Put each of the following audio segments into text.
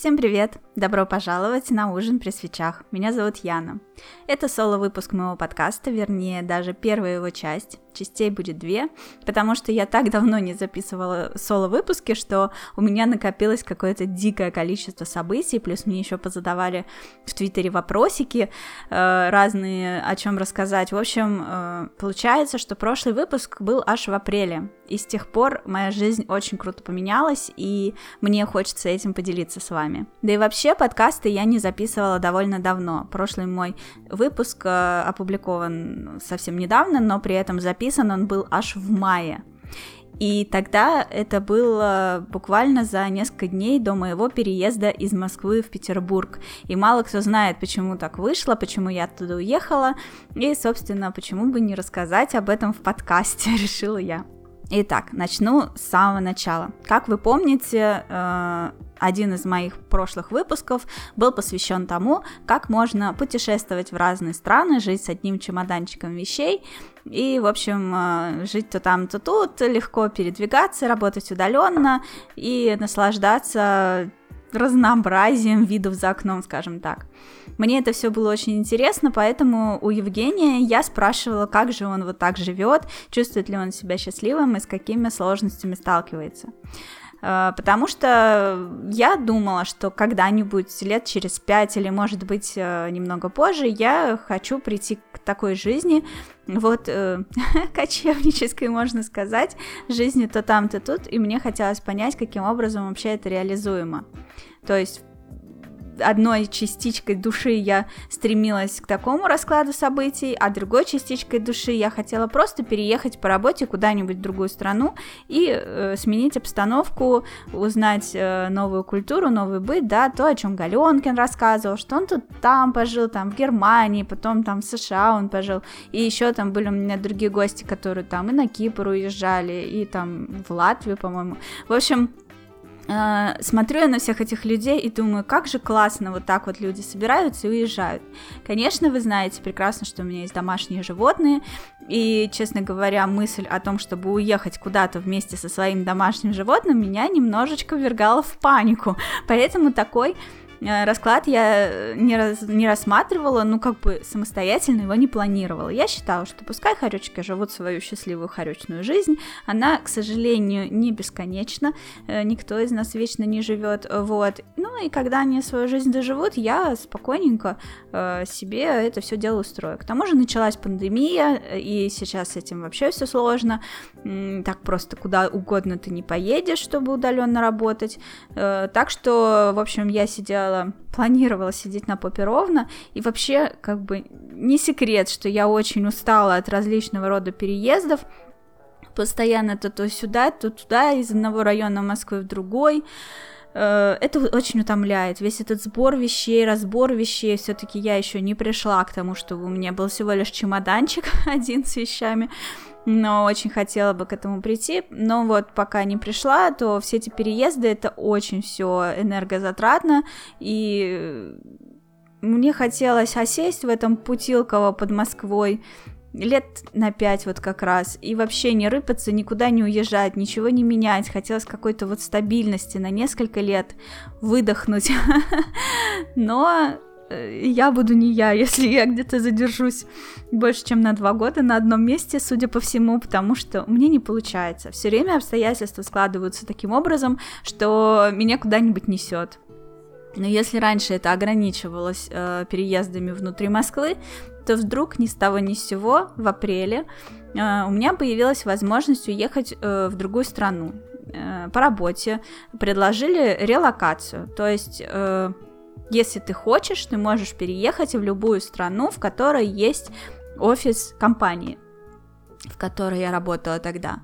Всем привет! Добро пожаловать на ужин при свечах. Меня зовут Яна. Это соло-выпуск моего подкаста, вернее, даже первая его часть. Частей будет две, потому что я так давно не записывала соло-выпуски, что у меня накопилось какое-то дикое количество событий, плюс мне еще позадавали в Твиттере вопросики э, разные, о чем рассказать. В общем, э, получается, что прошлый выпуск был аж в апреле, и с тех пор моя жизнь очень круто поменялась, и мне хочется этим поделиться с вами. Да и вообще подкасты я не записывала довольно давно. Прошлый мой выпуск э, опубликован совсем недавно, но при этом записан он был аж в мае. И тогда это было буквально за несколько дней до моего переезда из Москвы в Петербург. И мало кто знает, почему так вышло, почему я оттуда уехала. И, собственно, почему бы не рассказать об этом в подкасте, решила я. Итак, начну с самого начала. Как вы помните, э, один из моих прошлых выпусков был посвящен тому, как можно путешествовать в разные страны, жить с одним чемоданчиком вещей и, в общем, э, жить то там, то тут, легко передвигаться, работать удаленно и наслаждаться разнообразием видов за окном, скажем так. Мне это все было очень интересно, поэтому у Евгения я спрашивала, как же он вот так живет, чувствует ли он себя счастливым и с какими сложностями сталкивается. Э, потому что я думала, что когда-нибудь лет через пять или, может быть, э, немного позже я хочу прийти к такой жизни, вот э, кочевнической, можно сказать, жизни то там, то тут, и мне хотелось понять, каким образом вообще это реализуемо. То есть одной частичкой души я стремилась к такому раскладу событий, а другой частичкой души я хотела просто переехать по работе куда-нибудь в другую страну и э, сменить обстановку, узнать э, новую культуру, новый быт, да, то, о чем Галенкин рассказывал, что он тут там пожил, там в Германии, потом там в США он пожил, и еще там были у меня другие гости, которые там и на Кипр уезжали, и там в Латвию, по-моему. В общем, Э, смотрю я на всех этих людей и думаю, как же классно вот так вот люди собираются и уезжают. Конечно, вы знаете прекрасно, что у меня есть домашние животные, и, честно говоря, мысль о том, чтобы уехать куда-то вместе со своим домашним животным, меня немножечко ввергала в панику. Поэтому такой расклад я э, не, раз, не рассматривала, ну, как бы самостоятельно его не планировала. Я считала, что пускай хоречки живут свою счастливую хоречную жизнь, она, к сожалению, не бесконечна, э, никто из нас вечно не живет, вот. Ну, и когда они свою жизнь доживут, я спокойненько себе это все дело устрою. К тому же началась пандемия, и сейчас с этим вообще все сложно, так просто куда угодно ты не поедешь, чтобы удаленно работать, так что, в общем, я сидела планировала, планировала сидеть на попе ровно, и вообще, как бы, не секрет, что я очень устала от различного рода переездов, постоянно то то сюда, то туда, из одного района Москвы в другой, э, это очень утомляет. Весь этот сбор вещей, разбор вещей, все-таки я еще не пришла к тому, чтобы у меня был всего лишь чемоданчик один с вещами но очень хотела бы к этому прийти. Но вот пока не пришла, то все эти переезды это очень все энергозатратно, и мне хотелось осесть в этом Путилково под Москвой, лет на пять вот как раз, и вообще не рыпаться, никуда не уезжать, ничего не менять, хотелось какой-то вот стабильности на несколько лет выдохнуть, но я буду не я, если я где-то задержусь больше, чем на два года на одном месте, судя по всему, потому что мне не получается. Все время обстоятельства складываются таким образом, что меня куда-нибудь несет. Но если раньше это ограничивалось э, переездами внутри Москвы, то вдруг ни с того ни с сего в апреле э, у меня появилась возможность уехать э, в другую страну э, по работе. Предложили релокацию, то есть э, если ты хочешь, ты можешь переехать в любую страну, в которой есть офис компании, в которой я работала тогда.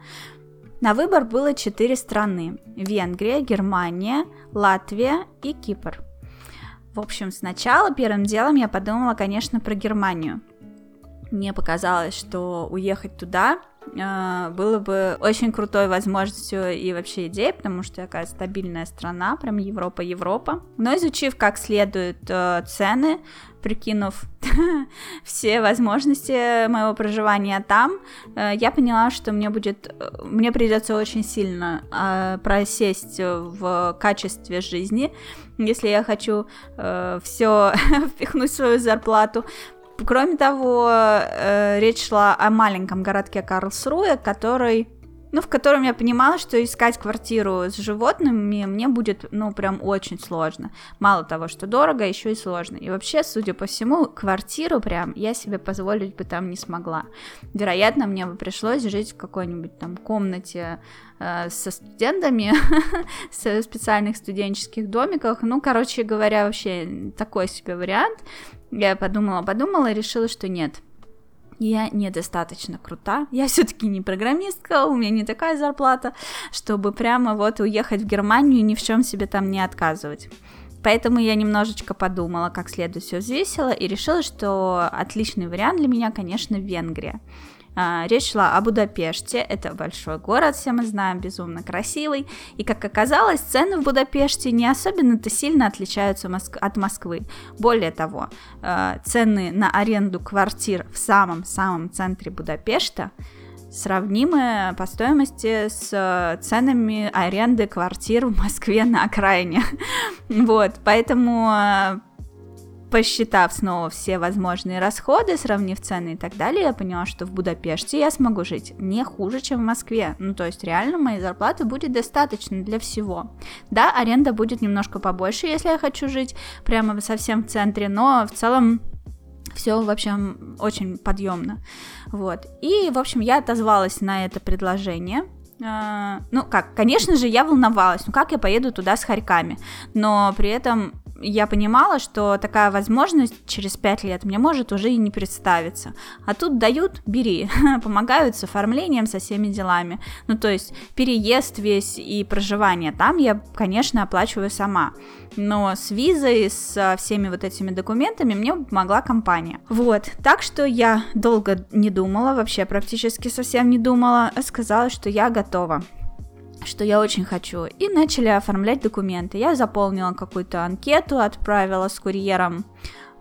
На выбор было четыре страны. Венгрия, Германия, Латвия и Кипр. В общем, сначала первым делом я подумала, конечно, про Германию. Мне показалось, что уехать туда было бы очень крутой возможностью и вообще идеей, потому что такая стабильная страна, прям Европа-Европа. Но изучив как следует э, цены, прикинув все возможности моего проживания там, э, я поняла, что мне будет, мне придется очень сильно э, просесть в качестве жизни, если я хочу э, все впихнуть в свою зарплату. Кроме того, э, речь шла о маленьком городке Карлсруэ, который ну, в котором я понимала, что искать квартиру с животными мне будет, ну, прям очень сложно. Мало того, что дорого, еще и сложно. И вообще, судя по всему, квартиру прям я себе позволить бы там не смогла. Вероятно, мне бы пришлось жить в какой-нибудь там комнате э, со студентами, со специальных студенческих домиках. Ну, короче говоря, вообще такой себе вариант. Я подумала, подумала и решила, что нет, я недостаточно крута, я все-таки не программистка, у меня не такая зарплата, чтобы прямо вот уехать в Германию и ни в чем себе там не отказывать. Поэтому я немножечко подумала, как следует все взвесила и решила, что отличный вариант для меня, конечно, Венгрия. А, речь шла о Будапеште, это большой город, все мы знаем, безумно красивый, и, как оказалось, цены в Будапеште не особенно-то сильно отличаются от Москвы. Более того, а, цены на аренду квартир в самом-самом центре Будапешта сравнимы по стоимости с ценами аренды квартир в Москве на окраине. Вот, поэтому а, посчитав снова все возможные расходы, сравнив цены и так далее, я поняла, что в Будапеште я смогу жить не хуже, чем в Москве. Ну, то есть реально моей зарплаты будет достаточно для всего. Да, аренда будет немножко побольше, если я хочу жить прямо совсем в центре, но в целом все, в общем, очень подъемно. Вот. И, в общем, я отозвалась на это предложение. Uh, ну как, конечно же, я волновалась, ну как я поеду туда с хорьками, но при этом я понимала, что такая возможность через пять лет мне может уже и не представиться. А тут дают, бери, помогают с оформлением, со всеми делами. Ну, то есть переезд весь и проживание там я, конечно, оплачиваю сама. Но с визой, со всеми вот этими документами мне помогла компания. Вот, так что я долго не думала, вообще практически совсем не думала, а сказала, что я готова что я очень хочу. И начали оформлять документы. Я заполнила какую-то анкету, отправила с курьером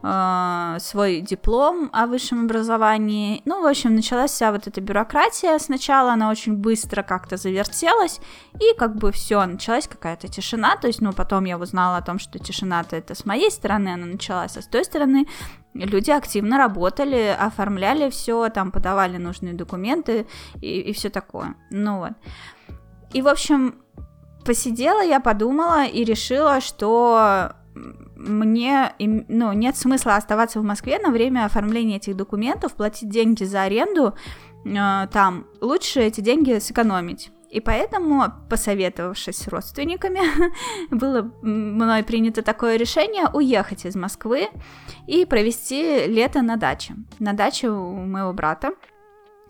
э, свой диплом о высшем образовании. Ну, в общем, началась вся вот эта бюрократия. Сначала она очень быстро как-то завертелась, и как бы все, началась какая-то тишина. То есть, ну, потом я узнала о том, что тишина-то это с моей стороны она началась, а с той стороны люди активно работали, оформляли все, там подавали нужные документы и, и все такое. Ну вот. И, в общем, посидела я, подумала и решила, что мне ну, нет смысла оставаться в Москве на время оформления этих документов, платить деньги за аренду э, там. Лучше эти деньги сэкономить. И поэтому, посоветовавшись с родственниками, было мной принято такое решение уехать из Москвы и провести лето на даче. На даче у моего брата.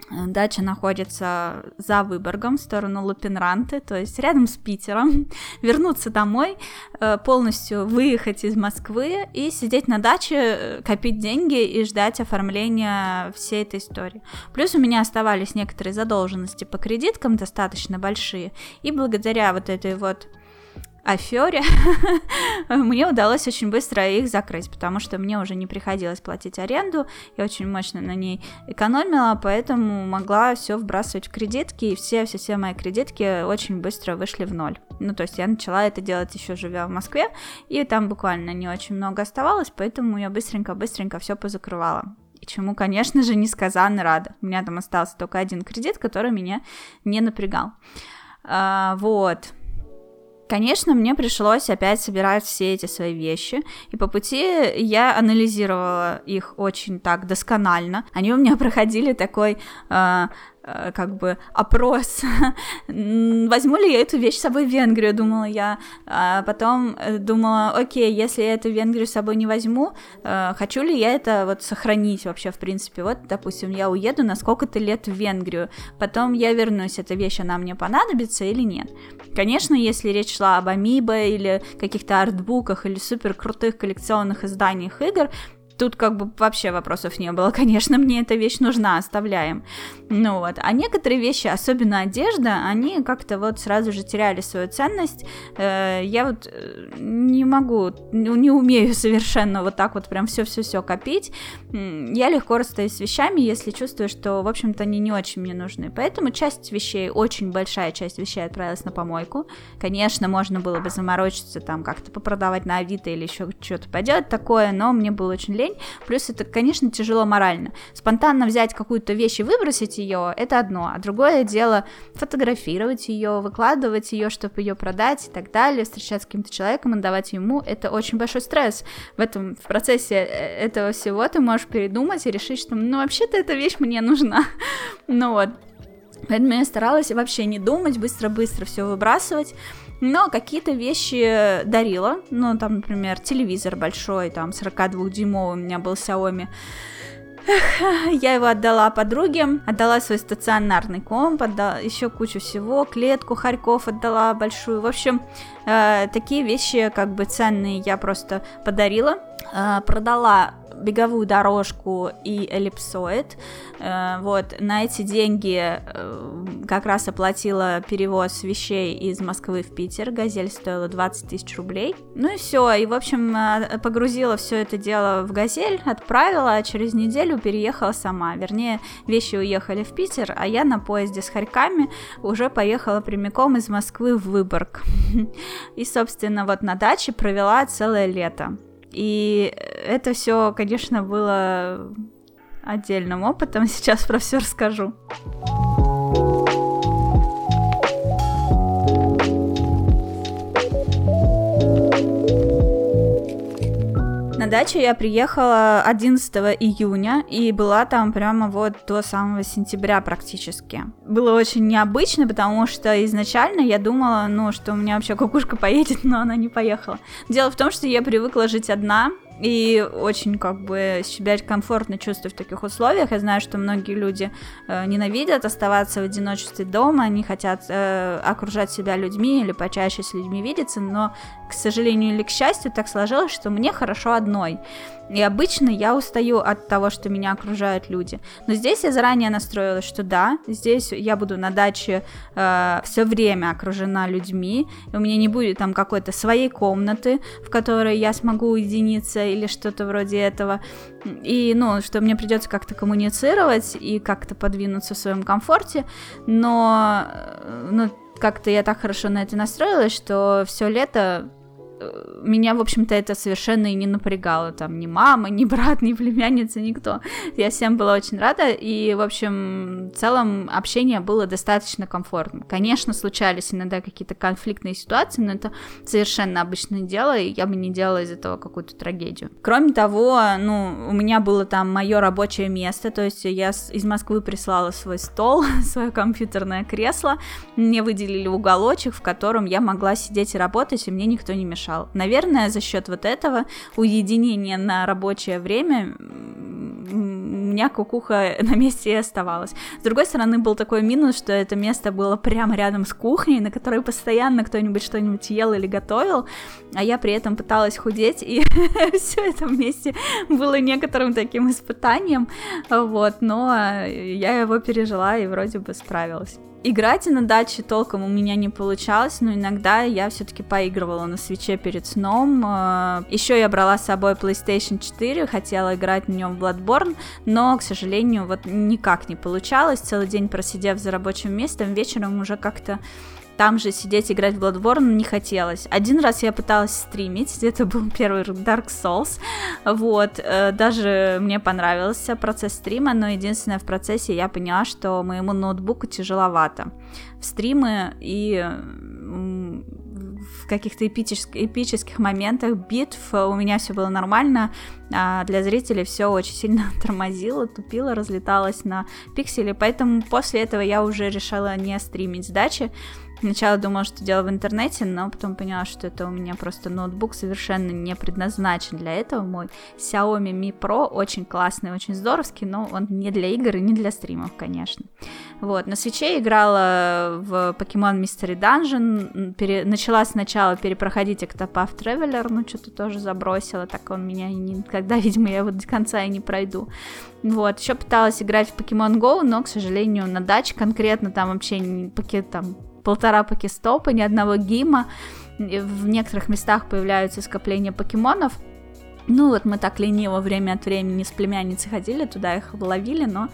Дача находится за Выборгом, в сторону Лапинранты, то есть рядом с Питером. Вернуться домой, э, полностью выехать из Москвы и сидеть на даче, э, копить деньги и ждать оформления всей этой истории. Плюс у меня оставались некоторые задолженности по кредиткам достаточно большие, и благодаря вот этой вот афере мне удалось очень быстро их закрыть, потому что мне уже не приходилось платить аренду, я очень мощно на ней экономила, поэтому могла все вбрасывать в кредитки, и все, все, все мои кредитки очень быстро вышли в ноль. Ну, то есть я начала это делать еще живя в Москве, и там буквально не очень много оставалось, поэтому я быстренько-быстренько все позакрывала. Чему, конечно же, несказанно рада. У меня там остался только один кредит, который меня не напрягал. А, вот. Конечно, мне пришлось опять собирать все эти свои вещи, и по пути я анализировала их очень так досконально. Они у меня проходили такой э, как бы опрос, возьму ли я эту вещь с собой в Венгрию, думала я. А потом э, думала, окей, если я эту Венгрию с собой не возьму, э, хочу ли я это вот сохранить вообще, в принципе. Вот, допустим, я уеду на сколько-то лет в Венгрию, потом я вернусь, эта вещь, она мне понадобится или нет. Конечно, если речь шла об Амибо или каких-то артбуках или супер крутых коллекционных изданиях игр, Тут как бы вообще вопросов не было. Конечно, мне эта вещь нужна, оставляем. Ну вот. А некоторые вещи, особенно одежда, они как-то вот сразу же теряли свою ценность. Э, я вот э, не могу, не умею совершенно вот так вот прям все-все-все копить. Я легко расстаюсь с вещами, если чувствую, что, в общем-то, они не очень мне нужны. Поэтому часть вещей, очень большая часть вещей отправилась на помойку. Конечно, можно было бы заморочиться, там как-то попродавать на Авито или еще что-то поделать такое, но мне было очень лень лень, плюс это, конечно, тяжело морально. Спонтанно взять какую-то вещь и выбросить ее, это одно, а другое дело фотографировать ее, выкладывать ее, чтобы ее продать и так далее, встречаться с каким-то человеком, отдавать ему, это очень большой стресс. В этом, в процессе э, этого всего ты можешь передумать и решить, что, ну, вообще-то эта вещь мне нужна. ну вот. Поэтому я старалась вообще не думать, быстро-быстро все выбрасывать. Но какие-то вещи дарила. Ну, там, например, телевизор большой, там, 42-дюймовый у меня был Xiaomi. Я его отдала подруге, отдала свой стационарный комп, отдала еще кучу всего, клетку Харьков отдала большую. В общем, э, такие вещи как бы ценные я просто подарила. Э, продала беговую дорожку и эллипсоид. Э, вот, на эти деньги э, как раз оплатила перевоз вещей из Москвы в Питер. Газель стоила 20 тысяч рублей. Ну и все, и, в общем, э, погрузила все это дело в Газель, отправила, а через неделю переехала сама. Вернее, вещи уехали в Питер, а я на поезде с хорьками уже поехала прямиком из Москвы в Выборг. И, собственно, вот на даче провела целое лето. И это все, конечно, было отдельным опытом. Сейчас про все расскажу. Дачу я приехала 11 июня и была там прямо вот до самого сентября практически. Было очень необычно, потому что изначально я думала, ну, что у меня вообще кукушка поедет, но она не поехала. Дело в том, что я привыкла жить одна, и очень как бы себя комфортно чувствую в таких условиях. Я знаю, что многие люди э, ненавидят оставаться в одиночестве дома, они хотят э, окружать себя людьми или почаще с людьми видеться, но, к сожалению или к счастью, так сложилось, что мне хорошо одной. И обычно я устаю от того, что меня окружают люди. Но здесь я заранее настроилась, что да, здесь я буду на даче э, все время окружена людьми, у меня не будет там какой-то своей комнаты, в которой я смогу уединиться или что-то вроде этого. И, ну, что мне придется как-то коммуницировать и как-то подвинуться в своем комфорте, но, э, ну, как-то я так хорошо на это настроилась, что все лето меня, в общем-то, это совершенно и не напрягало. Там ни мама, ни брат, ни племянница, никто. Я всем была очень рада, и, в общем, в целом общение было достаточно комфортным. Конечно, случались иногда какие-то конфликтные ситуации, но это совершенно обычное дело, и я бы не делала из этого какую-то трагедию. Кроме того, ну, у меня было там мое рабочее место, то есть я из Москвы прислала свой стол, свое компьютерное кресло, мне выделили уголочек, в котором я могла сидеть и работать, и мне никто не мешал мешал. Наверное, за счет вот этого уединения на рабочее время меня кукуха на месте и оставалась. С другой стороны, был такой минус, что это место было прямо рядом с кухней, на которой постоянно кто-нибудь что-нибудь ел или готовил, а я при этом пыталась худеть, и все это вместе было некоторым таким испытанием, вот, но я его пережила и вроде бы справилась. Играть на даче толком у меня не получалось, но иногда я все-таки поигрывала на свече перед сном. Э, Еще я брала с собой PlayStation 4, хотела играть на нем в Bloodborne, но, к сожалению, вот никак не получалось. Целый день просидев за рабочим местом, вечером уже как-то там же сидеть играть в Bloodborne не хотелось. Один раз я пыталась стримить, это был первый Dark Souls, вот, э, даже мне понравился процесс стрима, но единственное, в процессе я поняла, что моему ноутбуку тяжеловато. В стримы и в каких-то эпических, эпических моментах битв у меня все было нормально, а для зрителей все очень сильно тормозило, тупило, разлеталось на пиксели, поэтому после этого я уже решила не стримить сдачи, Сначала думала, что дело в интернете, но потом поняла, что это у меня просто ноутбук совершенно не предназначен для этого. Мой Xiaomi Mi Pro очень классный, очень здоровский, но он не для игр и не для стримов, конечно. Вот, на свече играла в Pokemon Mystery Dungeon, пере... начала сначала перепроходить Octopath Traveler, ну что-то тоже забросила, так он меня никогда, видимо, я его до конца и не пройду. Вот, еще пыталась играть в Pokemon Go, но, к сожалению, на даче конкретно там вообще не пакет там полтора покестопа, ни одного гима. В некоторых местах появляются скопления покемонов. Ну вот мы так лениво время от времени с племянницей ходили, туда их ловили, но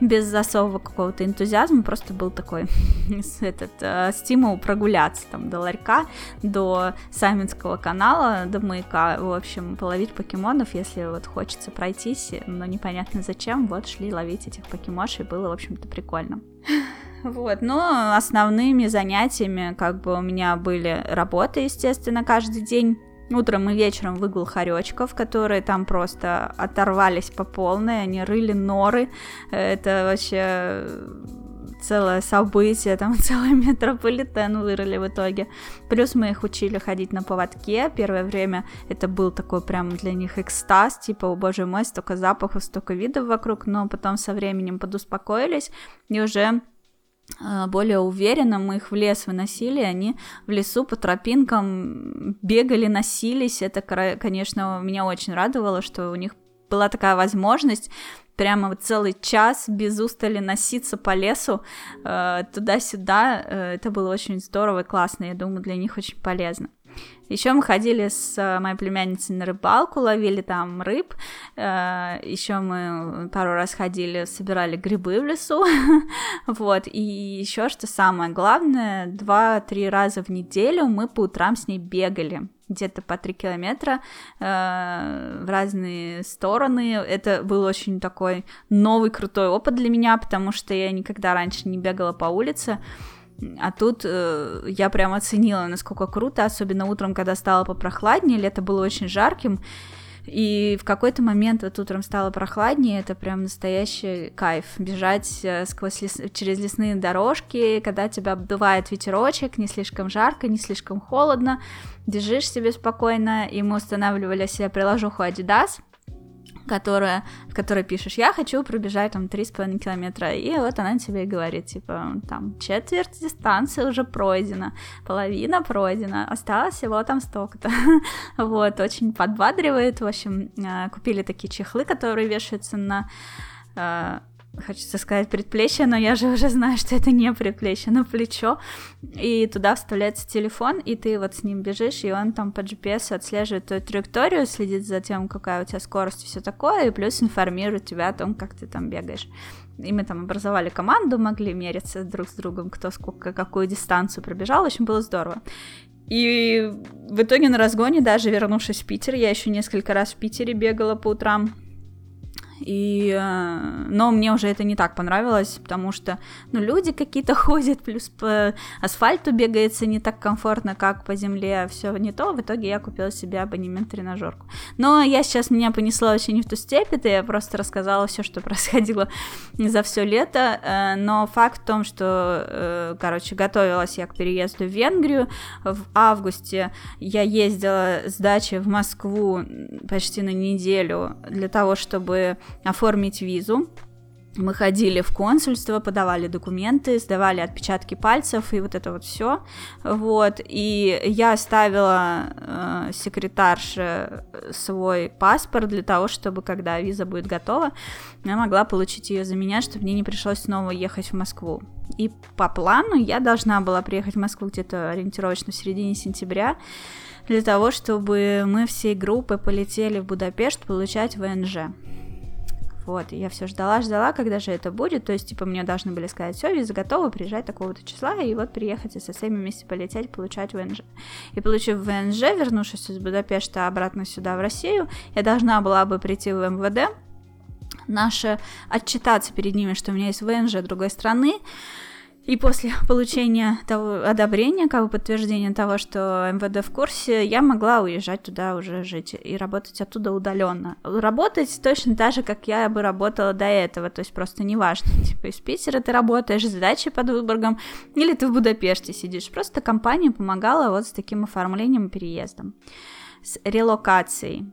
без особого какого-то энтузиазма, просто был такой этот э, стимул прогуляться там до ларька, до Саминского канала, до маяка, в общем, половить покемонов, если вот хочется пройтись, но непонятно зачем, вот шли ловить этих покемошей, было, в общем-то, прикольно. Вот, но основными занятиями как бы у меня были работа, естественно, каждый день. Утром и вечером выгул хоречков, которые там просто оторвались по полной, они рыли норы. Это вообще целое событие, там целый метрополитен вырыли в итоге. Плюс мы их учили ходить на поводке. Первое время это был такой прям для них экстаз, типа, о боже мой, столько запахов, столько видов вокруг, но потом со временем подуспокоились и уже более уверенно мы их в лес выносили, они в лесу по тропинкам бегали, носились. Это, конечно, меня очень радовало, что у них была такая возможность прямо целый час без устали носиться по лесу э, туда-сюда. Э, это было очень здорово и классно, я думаю, для них очень полезно. Еще мы ходили с э, моей племянницей на рыбалку, ловили там рыб. Э, Еще мы пару раз ходили, собирали грибы в лесу. вот. И еще что самое главное, два-три раза в неделю мы по утрам с ней бегали где-то по три километра э, в разные стороны. Это был очень такой новый крутой опыт для меня, потому что я никогда раньше не бегала по улице. А тут э, я прям оценила, насколько круто, особенно утром, когда стало попрохладнее, лето было очень жарким, и в какой-то момент вот утром стало прохладнее, это прям настоящий кайф. Бежать э, сквозь лес... через лесные дорожки, когда тебя обдувает ветерочек, не слишком жарко, не слишком холодно, бежишь себе спокойно, и мы устанавливали себе приложуху Adidas, которая, в которой пишешь, я хочу пробежать там 3,5 километра, и вот она тебе говорит, типа, там, четверть дистанции уже пройдена, половина пройдена, осталось всего там столько-то. вот, очень подбадривает, в общем, э, купили такие чехлы, которые вешаются на э, хочется сказать предплечье, но я же уже знаю, что это не предплечье, но плечо, и туда вставляется телефон, и ты вот с ним бежишь, и он там по GPS отслеживает твою траекторию, следит за тем, какая у тебя скорость и все такое, и плюс информирует тебя о том, как ты там бегаешь. И мы там образовали команду, могли мериться друг с другом, кто сколько, какую дистанцию пробежал, очень было здорово. И в итоге на разгоне, даже вернувшись в Питер, я еще несколько раз в Питере бегала по утрам, и, э, но мне уже это не так понравилось, потому что, ну, люди какие-то ходят, плюс по асфальту бегается не так комфортно, как по земле, все не то. В итоге я купила себе абонемент тренажерку. Но я сейчас меня понесла очень не в ту степь, это я просто рассказала все, что происходило за все лето. Э, но факт в том, что, э, короче, готовилась я к переезду в Венгрию. В августе я ездила с дачи в Москву почти на неделю для того, чтобы оформить визу. Мы ходили в консульство, подавали документы, сдавали отпечатки пальцев и вот это вот все. Вот. И я оставила э, секретарше свой паспорт для того, чтобы, когда виза будет готова, я могла получить ее за меня, чтобы мне не пришлось снова ехать в Москву. И по плану я должна была приехать в Москву где-то ориентировочно в середине сентября для того, чтобы мы всей группой полетели в Будапешт получать ВНЖ. Вот, я все ждала, ждала, когда же это будет. То есть, типа, мне должны были сказать, все, виза готова, приезжать такого-то числа, и вот приехать и со всеми вместе полететь, получать ВНЖ. И получив ВНЖ, вернувшись из Будапешта обратно сюда, в Россию, я должна была бы прийти в МВД, наше отчитаться перед ними, что у меня есть ВНЖ другой страны, И после получения того одобрения, как бы подтверждения того, что МВД в курсе, я могла уезжать туда уже жить и работать оттуда удаленно. Работать точно так же, как я бы работала до этого, то есть просто неважно, типа из Питера ты работаешь дачей под Выборгом, или ты в Будапеште сидишь. Просто компания помогала вот с таким оформлением и переездом, с релокацией.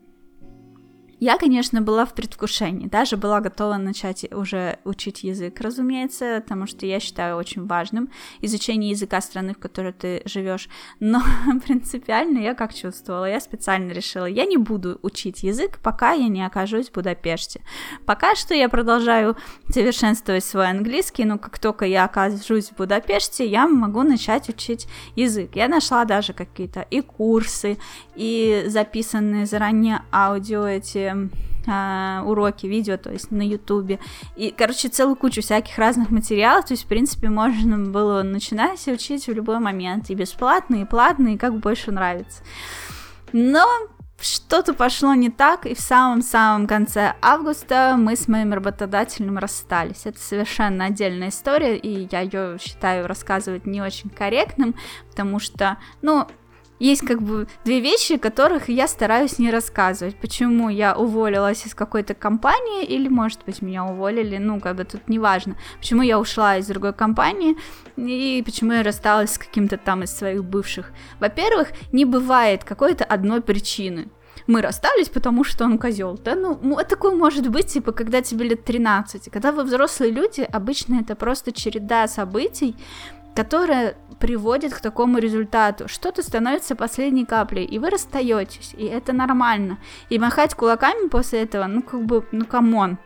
Я, конечно, была в предвкушении, даже была готова начать уже учить язык, разумеется, потому что я считаю очень важным изучение языка страны, в которой ты живешь. Но принципиально я как чувствовала, я специально решила, я не буду учить язык, пока я не окажусь в Будапеште. Пока что я продолжаю совершенствовать свой английский, но как только я окажусь в Будапеште, я могу начать учить язык. Я нашла даже какие-то и курсы, и записанные заранее аудио эти э, уроки, видео, то есть на ютубе, и, короче, целую кучу всяких разных материалов, то есть, в принципе, можно было начинать учить в любой момент, и бесплатно, и платно, и как больше нравится. Но что-то пошло не так, и в самом-самом конце августа мы с моим работодателем расстались. Это совершенно отдельная история, и я ее считаю рассказывать не очень корректным, потому что, ну, есть как бы две вещи, которых я стараюсь не рассказывать. Почему я уволилась из какой-то компании, или, может быть, меня уволили, ну, как бы тут неважно. Почему я ушла из другой компании, и почему я рассталась с каким-то там из своих бывших. Во-первых, не бывает какой-то одной причины мы расстались, потому что он козел. Да, ну, такое может быть, типа, когда тебе лет 13. Когда вы взрослые люди, обычно это просто череда событий, которая приводит к такому результату. Что-то становится последней каплей, и вы расстаетесь, и это нормально. И махать кулаками после этого, ну как бы, ну come on.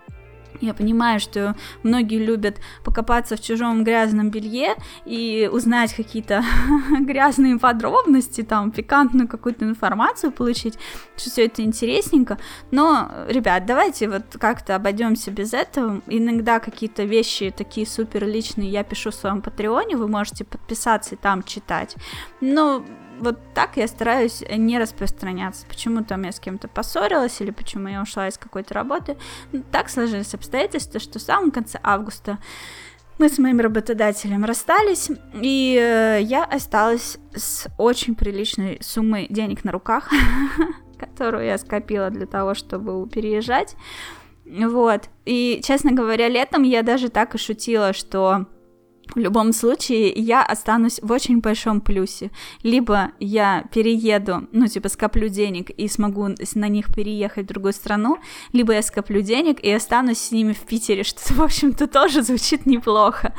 Я понимаю, что многие любят покопаться в чужом грязном белье и узнать какие-то грязные подробности, там, пикантную какую-то информацию получить, что все это интересненько. Но, ребят, давайте вот как-то обойдемся без этого. Иногда какие-то вещи такие супер личные я пишу в своем патреоне, вы можете подписаться и там читать. Но вот так я стараюсь не распространяться. Почему там я с кем-то поссорилась или почему я ушла из какой-то работы. Ну, так сложились обстоятельства, что в самом конце августа мы с моим работодателем расстались, и э, я осталась с очень приличной суммой денег на руках, которую я скопила для того, чтобы переезжать. Вот. И, честно говоря, летом я даже так и шутила, что в любом случае я останусь в очень большом плюсе. Либо я перееду, ну, типа, скоплю денег и смогу на них переехать в другую страну, либо я скоплю денег и останусь с ними в Питере, что, в общем-то, тоже звучит неплохо.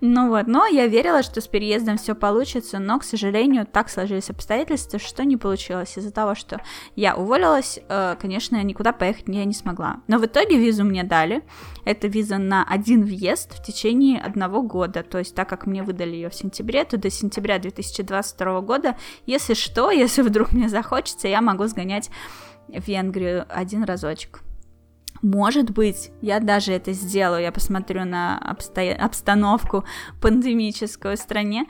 Ну вот, но я верила, что с переездом все получится, но, к сожалению, так сложились обстоятельства, что не получилось. Из-за того, что я уволилась, э, конечно, никуда поехать я не смогла. Но в итоге визу мне дали. Это виза на один въезд в течение одного года то есть так как мне выдали ее в сентябре, то до сентября 2022 года, если что, если вдруг мне захочется, я могу сгонять в Венгрию один разочек. Может быть, я даже это сделаю, я посмотрю на обсто... обстановку пандемическую в стране,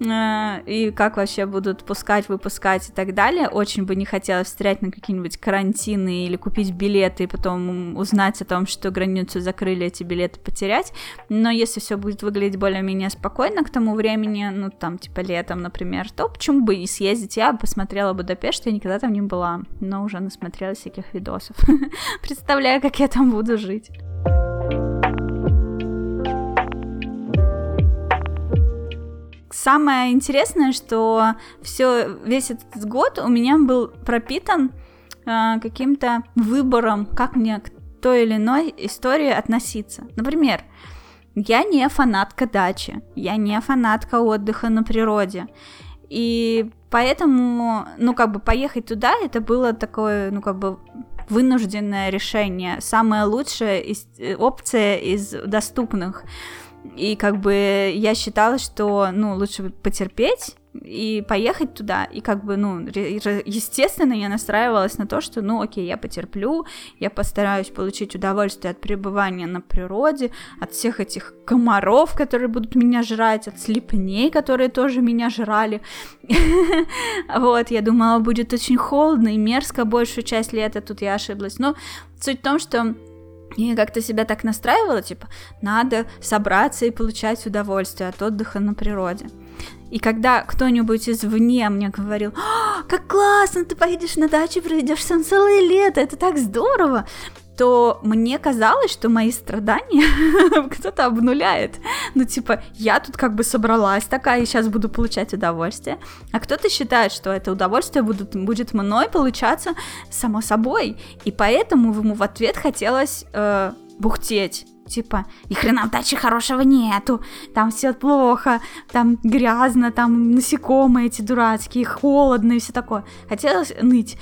и как вообще будут пускать, выпускать и так далее. Очень бы не хотелось встрять на какие-нибудь карантины или купить билеты и потом узнать о том, что границу закрыли, эти билеты потерять. Но если все будет выглядеть более-менее спокойно к тому времени, ну там типа летом, например, то почему бы и съездить? Я посмотрела Будапешт, я никогда там не была, но уже насмотрелась всяких видосов. Представляю, как я там буду жить. Самое интересное, что все, весь этот год у меня был пропитан э, каким-то выбором, как мне к той или иной истории относиться. Например, я не фанатка дачи, я не фанатка отдыха на природе. И поэтому, ну, как бы поехать туда, это было такое, ну, как бы вынужденное решение, самая лучшая из, э, опция из доступных. И как бы я считала, что, ну, лучше потерпеть и поехать туда. И как бы, ну, естественно, я настраивалась на то, что, ну, окей, я потерплю, я постараюсь получить удовольствие от пребывания на природе, от всех этих комаров, которые будут меня жрать, от слепней, которые тоже меня жрали. Вот, я думала, будет очень холодно и мерзко большую часть лета, тут я ошиблась. Но суть в том, что И как-то себя так настраивала, типа, надо собраться и получать удовольствие от отдыха на природе. И когда кто-нибудь извне мне говорил, «А, как классно, ты поедешь на дачу, проведешь там целое лето, это так здорово, то мне казалось, что мои страдания кто-то обнуляет. Ну, типа, я тут как бы собралась такая, и сейчас буду получать удовольствие. А кто-то считает, что это удовольствие будет, будет мной получаться само собой. И поэтому ему в ответ хотелось э, бухтеть типа, ни хрена в даче хорошего нету, там все плохо, там грязно, там насекомые эти дурацкие, холодно и все такое. Хотелось ныть.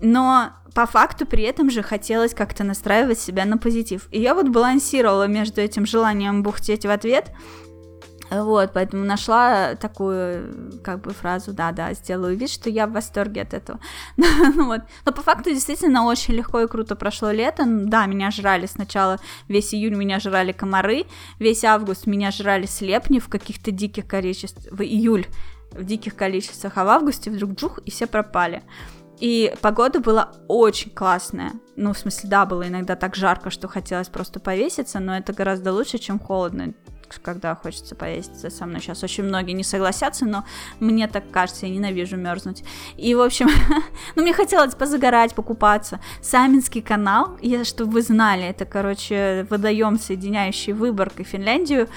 Но по факту при этом же хотелось как-то настраивать себя на позитив. И я вот балансировала между этим желанием бухтеть в ответ, вот, поэтому нашла такую, как бы, фразу, да-да, сделаю вид, что я в восторге от этого. Ну вот. Но по факту действительно очень легко и круто прошло лето. Да, меня жрали сначала, весь июль меня жрали комары, весь август меня жрали слепни в каких-то диких количествах, в июль в диких количествах, а в августе вдруг джух, и все пропали. И погода была очень классная. Ну, в смысле, да, было иногда так жарко, что хотелось просто повеситься, но это гораздо лучше, чем холодно, когда хочется повеситься со мной. Сейчас очень многие не согласятся, но мне так кажется, я ненавижу мерзнуть. И, в общем, ну, мне хотелось позагорать, покупаться. Саминский канал, я, чтобы вы знали, это, короче, водоем, соединяющий Выборг и Финляндию,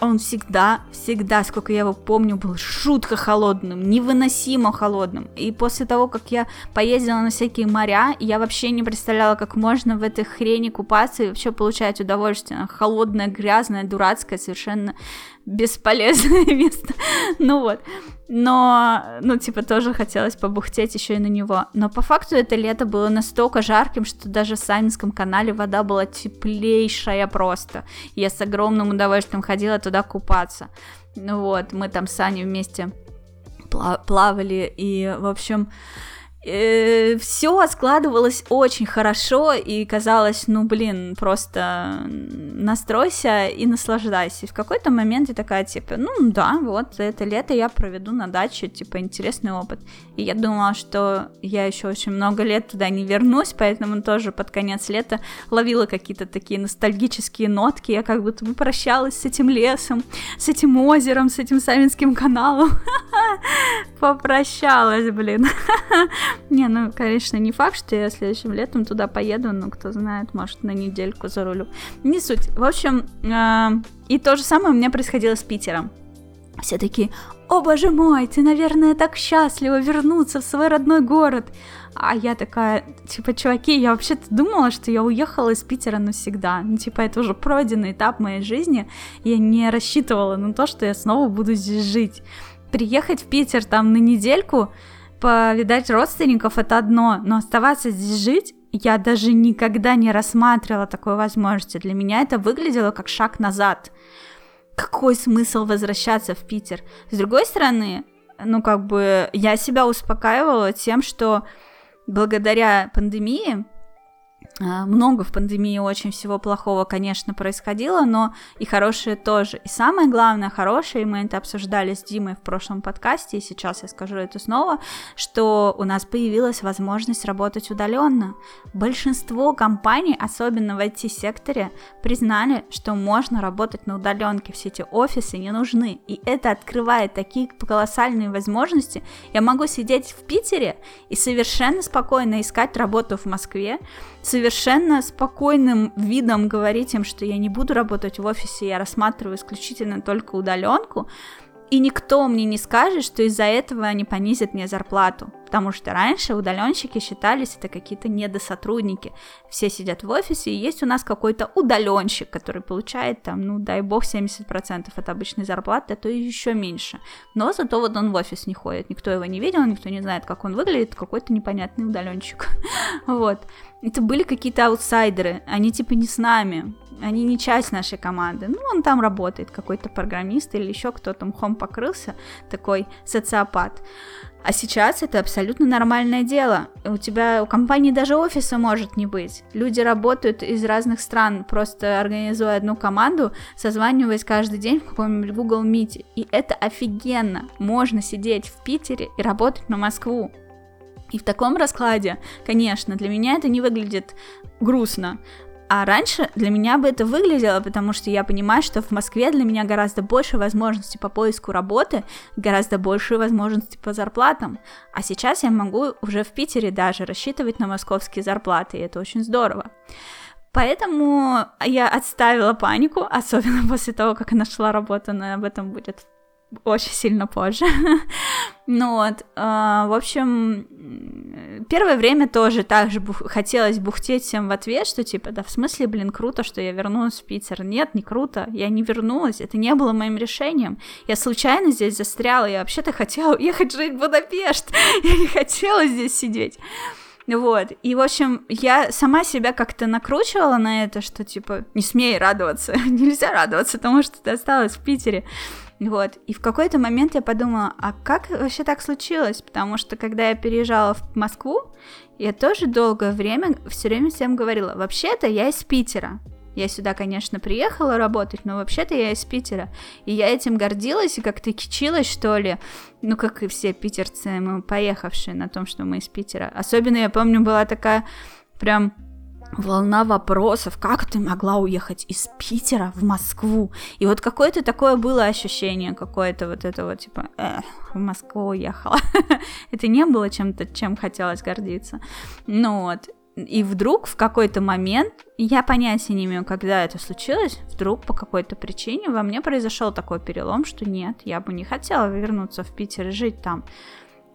он всегда, всегда, сколько я его помню, был жутко холодным, невыносимо холодным. И после того, как я поездила на всякие моря, я вообще не представляла, как можно в этой хрени купаться и вообще получать удовольствие. Холодное, грязное, дурацкое, совершенно бесполезное место. Ну вот. Но, ну, типа, тоже хотелось побухтеть еще и на него. Но по факту это лето было настолько жарким, что даже в Саминском канале вода была теплейшая просто. Я с огромным удовольствием ходила туда купаться. Ну вот, мы там с Аней вместе плавали, и, в общем, э, все складывалось очень хорошо, и казалось, ну, блин, просто настройся и наслаждайся. И в какой-то момент я такая, типа, ну, да, вот, это лето я проведу на даче, типа, интересный опыт. И я думала, что я еще очень много лет туда не вернусь, поэтому тоже под конец лета ловила какие-то такие ностальгические нотки, я как будто бы прощалась с этим лесом, с этим озером, с этим Савинским каналом. Попрощалась, блин. Не, ну, конечно, не факт, что я следующим летом туда поеду, но кто знает, может, на недельку за рулю. Не суть. В общем, э, и то же самое у меня происходило с Питером. Все такие, о боже мой, ты, наверное, так счастлива вернуться в свой родной город. А я такая, типа, чуваки, я вообще-то думала, что я уехала из Питера навсегда. Ну, типа, это уже пройденный этап моей жизни. Я не рассчитывала на то, что я снова буду здесь жить. Приехать в Питер там на недельку, повидать родственников это одно, но оставаться здесь жить я даже никогда не рассматривала такой возможности. Для меня это выглядело как шаг назад. Какой смысл возвращаться в Питер? С другой стороны, ну как бы я себя успокаивала тем, что благодаря пандемии много в пандемии очень всего плохого, конечно, происходило, но и хорошее тоже. И самое главное, хорошее, и мы это обсуждали с Димой в прошлом подкасте, и сейчас я скажу это снова, что у нас появилась возможность работать удаленно. Большинство компаний, особенно в IT-секторе, признали, что можно работать на удаленке, все эти офисы не нужны, и это открывает такие колоссальные возможности. Я могу сидеть в Питере и совершенно спокойно искать работу в Москве, совершенно спокойным видом говорить им, что я не буду работать в офисе, я рассматриваю исключительно только удаленку, и никто мне не скажет, что из-за этого они понизят мне зарплату. Потому что раньше удаленщики считались это какие-то недосотрудники. Все сидят в офисе, и есть у нас какой-то удаленщик, который получает там, ну дай бог, 70% от обычной зарплаты, а то и еще меньше. Но зато вот он в офис не ходит. Никто его не видел, никто не знает, как он выглядит, какой-то непонятный удаленщик. вот. Это были какие-то аутсайдеры, они типа не с нами они не часть нашей команды. Ну, он там работает, какой-то программист или еще кто-то мхом покрылся, такой социопат. А сейчас это абсолютно нормальное дело. У тебя, у компании даже офиса может не быть. Люди работают из разных стран, просто организуя одну команду, созваниваясь каждый день в каком-нибудь Google Meet. И это офигенно. Можно сидеть в Питере и работать на Москву. И в таком раскладе, конечно, для меня это не выглядит грустно. А раньше для меня бы это выглядело, потому что я понимаю, что в Москве для меня гораздо больше возможностей по поиску работы, гораздо больше возможностей по зарплатам. А сейчас я могу уже в Питере даже рассчитывать на московские зарплаты, и это очень здорово. Поэтому я отставила панику, особенно после того, как нашла работу, но об этом будет очень сильно позже. ну вот, э, в общем, первое время тоже так же хотелось бухтеть всем в ответ, что типа, да в смысле, блин, круто, что я вернулась в Питер. Нет, не круто, я не вернулась, это не было моим решением. Я случайно здесь застряла, я вообще-то хотела уехать жить в Будапешт, я не хотела здесь сидеть. Вот, и, в общем, я сама себя как-то накручивала на это, что, типа, не смей радоваться, нельзя радоваться тому, что ты осталась в Питере. Вот. И в какой-то момент я подумала, а как вообще так случилось? Потому что когда я переезжала в Москву, я тоже долгое время все время всем говорила, вообще-то я из Питера. Я сюда, конечно, приехала работать, но вообще-то я из Питера. И я этим гордилась и как-то кичилась, что ли. Ну, как и все питерцы, мы поехавшие на том, что мы из Питера. Особенно, я помню, была такая прям волна вопросов, как ты могла уехать из Питера в Москву? И вот какое-то такое было ощущение, какое-то вот это вот, типа, в Москву уехала. это не было чем-то, чем хотелось гордиться. Ну вот, и вдруг в какой-то момент, я понятия не имею, когда это случилось, вдруг по какой-то причине во мне произошел такой перелом, что нет, я бы не хотела вернуться в Питер и жить там.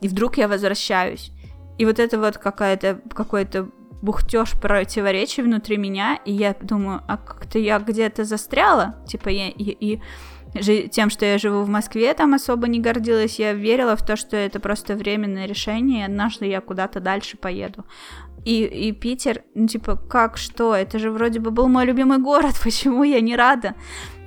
И вдруг я возвращаюсь. И вот это вот какая-то, какой-то бухтеж противоречий внутри меня, и я думаю, а как-то я где-то застряла, типа я и, и тем, что я живу в Москве, там особо не гордилась, я верила в то, что это просто временное решение, и однажды я куда-то дальше поеду. И, и Питер, ну, типа, как, что? Это же вроде бы был мой любимый город, почему я не рада?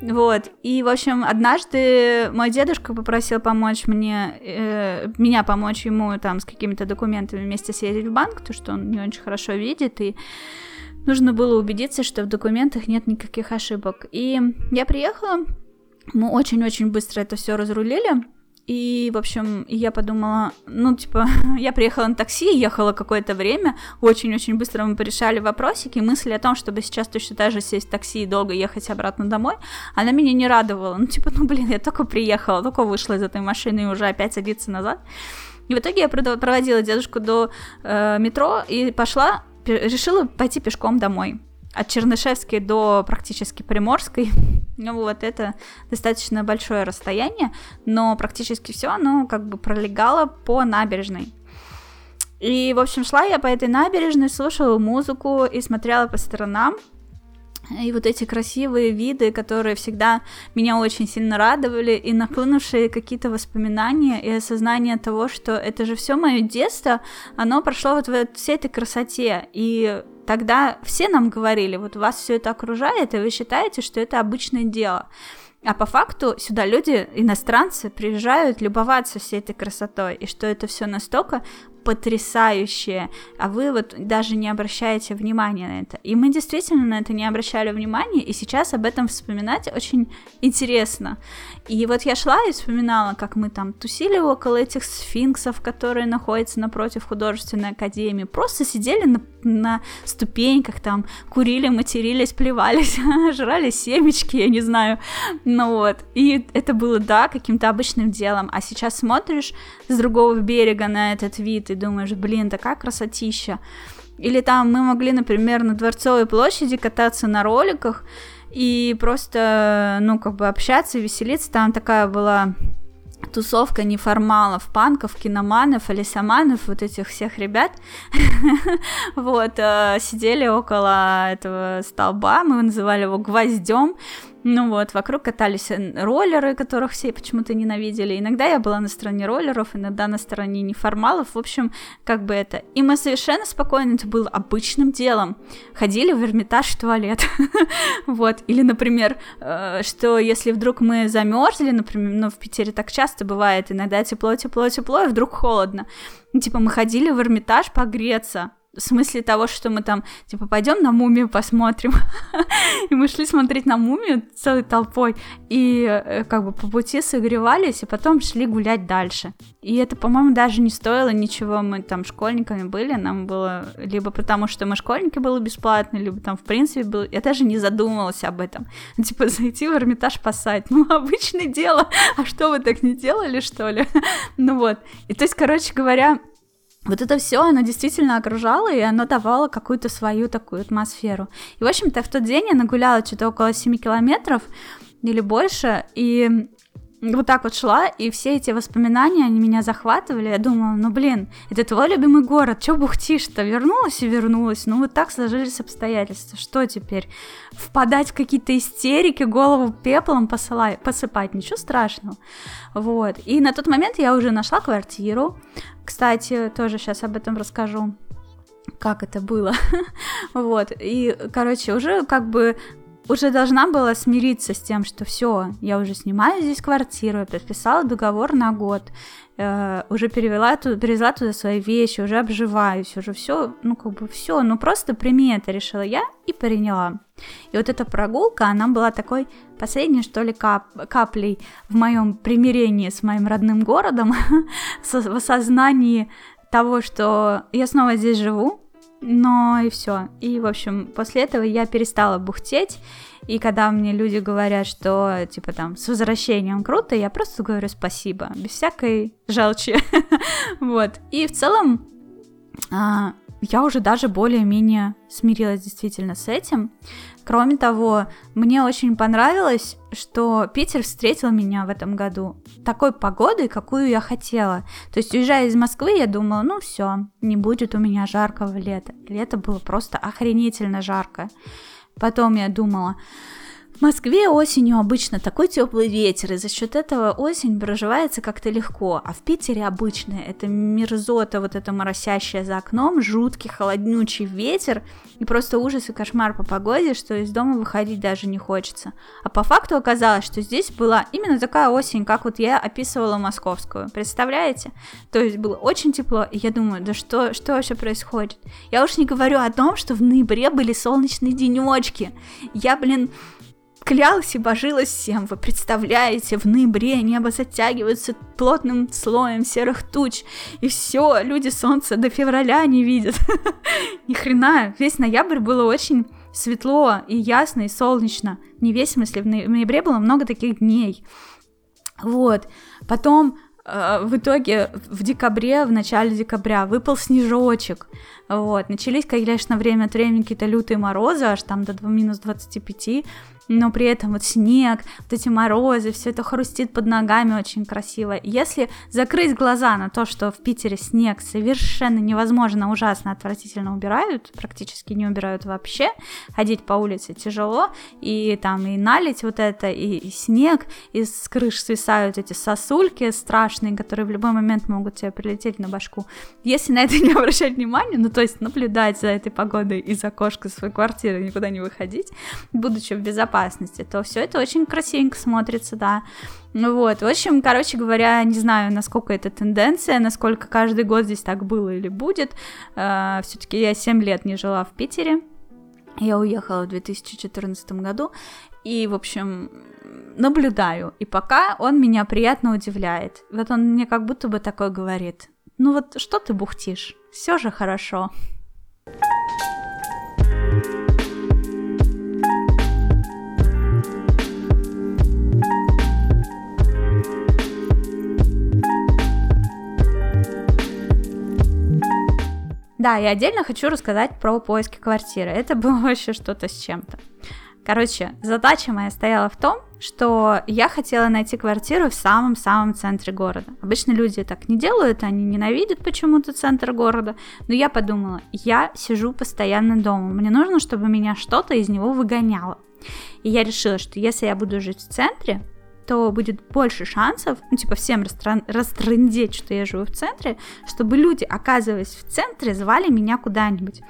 Вот, и, в общем, однажды мой дедушка попросил помочь мне, э, меня помочь ему там с какими-то документами вместе съездить в банк, то что он не очень хорошо видит, и нужно было убедиться, что в документах нет никаких ошибок. И я приехала, мы очень-очень быстро это все разрулили, и, в общем, я подумала, ну, типа, я приехала на такси, ехала какое-то время, очень-очень быстро мы порешали вопросики, мысли о том, чтобы сейчас точно так же сесть в такси и долго ехать обратно домой, она меня не радовала. Ну, типа, ну, блин, я только приехала, только вышла из этой машины и уже опять садиться назад. И в итоге я проводила дедушку до э, метро и пошла, решила пойти пешком домой от Чернышевской до практически Приморской. Ну вот, это достаточно большое расстояние, но практически все оно как бы пролегало по набережной. И, в общем, шла я по этой набережной, слушала музыку и смотрела по сторонам. И вот эти красивые виды, которые всегда меня очень сильно радовали, и нахлынувшие какие-то воспоминания и осознание того, что это же все мое детство, оно прошло вот в всей этой красоте. И тогда все нам говорили, вот вас все это окружает, и вы считаете, что это обычное дело. А по факту сюда люди, иностранцы, приезжают любоваться всей этой красотой, и что это все настолько потрясающее, а вы вот даже не обращаете внимания на это. И мы действительно на это не обращали внимания, и сейчас об этом вспоминать очень интересно. И вот я шла и вспоминала, как мы там тусили около этих сфинксов, которые находятся напротив художественной академии, просто сидели на, на ступеньках, там курили, матерились, плевались, жрали семечки, я не знаю, ну вот. И это было, да, каким-то обычным делом, а сейчас смотришь с другого берега на этот вид, ты думаешь, блин, такая красотища. Или там мы могли, например, на Дворцовой площади кататься на роликах и просто, ну, как бы общаться, веселиться. Там такая была тусовка неформалов, панков, киноманов, алисаманов, вот этих всех ребят, вот, э, сидели около этого столба, мы называли его гвоздем, ну вот, вокруг катались роллеры, которых все почему-то ненавидели. Иногда я была на стороне роллеров, иногда на стороне неформалов. В общем, как бы это. И мы совершенно спокойно, это было обычным делом. Ходили в Эрмитаж в туалет. вот. Или, например, э, что если вдруг мы замерзли, например, ну, в Питере так часто бывает, иногда тепло, тепло, тепло, и вдруг холодно. Ну, типа, мы ходили в Эрмитаж погреться в смысле того, что мы там, типа, пойдем на мумию посмотрим. и мы шли смотреть на мумию целой толпой, и э, как бы по пути согревались, и потом шли гулять дальше. И это, по-моему, даже не стоило ничего, мы там школьниками были, нам было либо потому, что мы школьники было бесплатно, либо там, в принципе, было... Я даже не задумывалась об этом. Типа, зайти в Эрмитаж посать. Ну, обычное дело. А что, вы так не делали, что ли? ну вот. И то есть, короче говоря, вот это все, оно действительно окружало, и оно давало какую-то свою такую атмосферу. И, в общем-то, в тот день я нагуляла что-то около 7 километров или больше, и вот так вот шла, и все эти воспоминания, они меня захватывали. Я думала, ну блин, это твой любимый город, чё бухтишь-то? Вернулась и вернулась. Ну вот так сложились обстоятельства. Что теперь? Впадать в какие-то истерики, голову пеплом посылай, посыпать? Ничего страшного. Вот. И на тот момент я уже нашла квартиру. Кстати, тоже сейчас об этом расскажу как это было. вот. И, короче, уже как бы уже должна была смириться с тем, что все, я уже снимаю здесь квартиру, подписала договор на год, э, уже перевела туда, перевезла туда свои вещи, уже обживаюсь, уже все, ну как бы все, ну просто прими это, решила я и приняла. И вот эта прогулка, она была такой последней, что ли, кап каплей в моем примирении с моим родным городом, в осознании того, что я снова здесь живу, но и все. И, в общем, после этого я перестала бухтеть. И когда мне люди говорят, что, типа, там, с возвращением круто, я просто говорю спасибо, без всякой желчи. вот. И в целом, а, я уже даже более-менее смирилась действительно с этим. Кроме того, мне очень понравилось, что Питер встретил меня в этом году такой погодой, какую я хотела. То есть, уезжая из Москвы, я думала, ну все, не будет у меня жаркого лета. Лето было просто охренительно жарко. Потом я думала, в Москве осенью обычно такой теплый ветер, и за счет этого осень проживается как-то легко, а в Питере обычно это мерзота, вот это моросящая за окном, жуткий холоднючий ветер, и просто ужас и кошмар по погоде, что из дома выходить даже не хочется. А по факту оказалось, что здесь была именно такая осень, как вот я описывала московскую, представляете? То есть было очень тепло, и я думаю, да что, что вообще происходит? Я уж не говорю о том, что в ноябре были солнечные денечки. Я, блин, клялась и божилась всем. Вы представляете, в ноябре небо затягивается плотным слоем серых туч, и все, люди солнца до февраля не видят. Ни хрена, весь ноябрь было очень светло и ясно и солнечно. Не весь, смысле, в ноябре было много таких дней. Вот. Потом э, в итоге в декабре, в начале декабря выпал снежочек. Вот. Начались, конечно, время от времени какие-то лютые морозы, аж там до минус 25 но при этом вот снег, вот эти морозы, все это хрустит под ногами очень красиво. Если закрыть глаза на то, что в Питере снег совершенно невозможно, ужасно, отвратительно убирают, практически не убирают вообще, ходить по улице тяжело, и там и налить вот это, и, и снег, и с крыш свисают эти сосульки страшные, которые в любой момент могут тебе прилететь на башку. Если на это не обращать внимания, ну то есть наблюдать за этой погодой из окошка своей квартиры, никуда не выходить, будучи в безопасности, то все это очень красивенько смотрится, да. Ну вот, в общем, короче говоря, не знаю, насколько это тенденция, насколько каждый год здесь так было или будет. Э, Все-таки я 7 лет не жила в Питере. Я уехала в 2014 году, и, в общем, наблюдаю. И пока он меня приятно удивляет. Вот он мне как будто бы такой говорит. Ну вот что ты бухтишь? Все же хорошо. Да, и отдельно хочу рассказать про поиски квартиры. Это было вообще что-то с чем-то. Короче, задача моя стояла в том, что я хотела найти квартиру в самом-самом центре города. Обычно люди так не делают, они ненавидят почему-то центр города, но я подумала, я сижу постоянно дома, мне нужно, чтобы меня что-то из него выгоняло. И я решила, что если я буду жить в центре, то будет больше шансов, ну, типа, всем растран- растрындеть, что я живу в центре, чтобы люди, оказываясь в центре, звали меня куда-нибудь.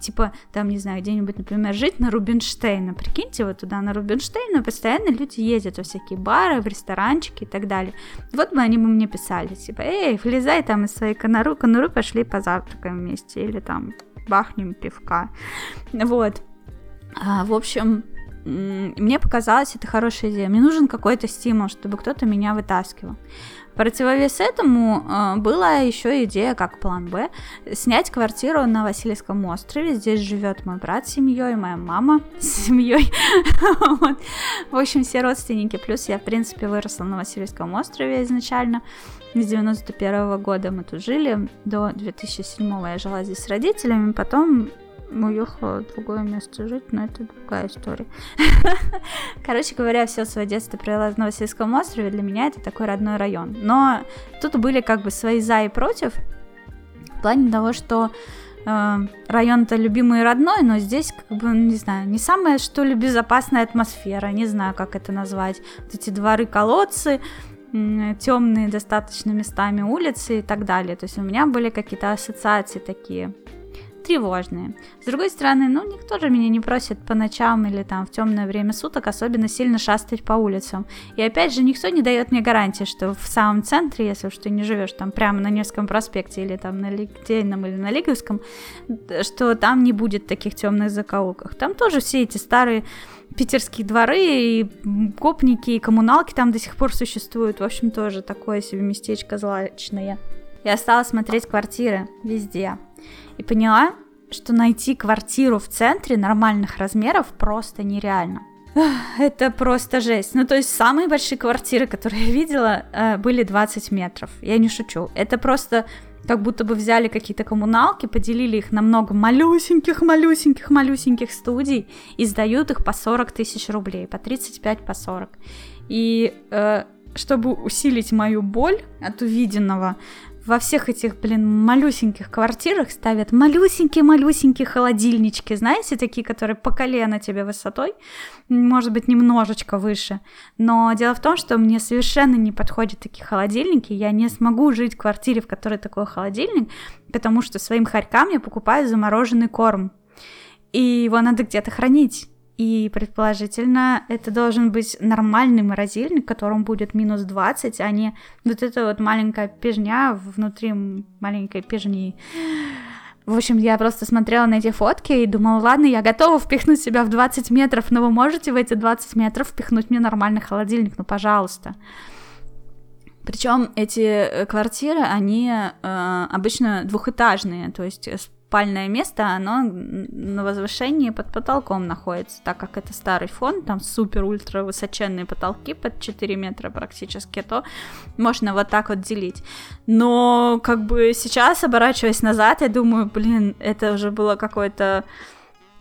Типа, там, не знаю, где-нибудь, например, жить на Рубинштейна, прикиньте, вот туда на Рубинштейна постоянно люди ездят во всякие бары, в ресторанчики и так далее. Вот бы они бы мне писали, типа, эй, влезай там из своей конуры, конуры пошли позавтракаем вместе, или там бахнем пивка. Вот. А, в общем, мне показалось это хорошая идея. Мне нужен какой-то стимул, чтобы кто-то меня вытаскивал. Противовес этому э, была еще идея, как план Б, снять квартиру на Васильевском острове. Здесь живет мой брат с семьей, моя мама с семьей. В общем, все родственники. Плюс я, в принципе, выросла на Васильевском острове изначально. С 91 года мы тут жили. До 2007 я жила здесь с родителями. Потом уехала в другое место жить, но это другая история. Короче говоря, все свое детство провела на Васильском острове, для меня это такой родной район. Но тут были как бы свои за и против, в плане того, что э, район-то любимый и родной, но здесь, как бы, не знаю, не самая, что ли, безопасная атмосфера, не знаю, как это назвать. Вот эти дворы-колодцы, темные достаточно местами улицы и так далее. То есть у меня были какие-то ассоциации такие тревожные. С другой стороны, ну, никто же меня не просит по ночам или там в темное время суток особенно сильно шастать по улицам. И опять же, никто не дает мне гарантии, что в самом центре, если уж ты не живешь там прямо на Невском проспекте или там на Литейном или на Лиговском, что там не будет таких темных закоулков. Там тоже все эти старые питерские дворы и копники и коммуналки там до сих пор существуют. В общем, тоже такое себе местечко злачное. Я стала смотреть квартиры везде и поняла, что найти квартиру в центре нормальных размеров просто нереально. Это просто жесть. Ну, то есть самые большие квартиры, которые я видела, э, были 20 метров. Я не шучу. Это просто как будто бы взяли какие-то коммуналки, поделили их на много малюсеньких, малюсеньких, малюсеньких студий и сдают их по 40 тысяч рублей, по 35, по 40. И э, чтобы усилить мою боль от увиденного, во всех этих, блин, малюсеньких квартирах ставят малюсенькие-малюсенькие холодильнички, знаете, такие, которые по колено тебе высотой, может быть, немножечко выше. Но дело в том, что мне совершенно не подходят такие холодильники, я не смогу жить в квартире, в которой такой холодильник, потому что своим хорькам я покупаю замороженный корм, и его надо где-то хранить. И, предположительно, это должен быть нормальный морозильник, которому будет минус 20, а не вот эта вот маленькая пижня внутри маленькой пижни. В общем, я просто смотрела на эти фотки и думала, ладно, я готова впихнуть себя в 20 метров, но вы можете в эти 20 метров впихнуть мне нормальный холодильник, ну, пожалуйста. Причем эти э, квартиры, они э, обычно двухэтажные, то есть спальное место, оно на возвышении под потолком находится, так как это старый фон, там супер-ультра высоченные потолки под 4 метра практически, то можно вот так вот делить. Но как бы сейчас, оборачиваясь назад, я думаю, блин, это уже было какое-то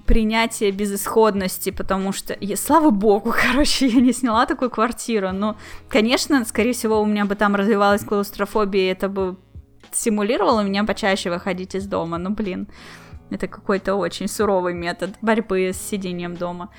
принятие безысходности, потому что, я, слава богу, короче, я не сняла такую квартиру, но, конечно, скорее всего, у меня бы там развивалась клаустрофобия, и это бы стимулировало меня почаще выходить из дома. Ну, блин, это какой-то очень суровый метод борьбы с сидением дома.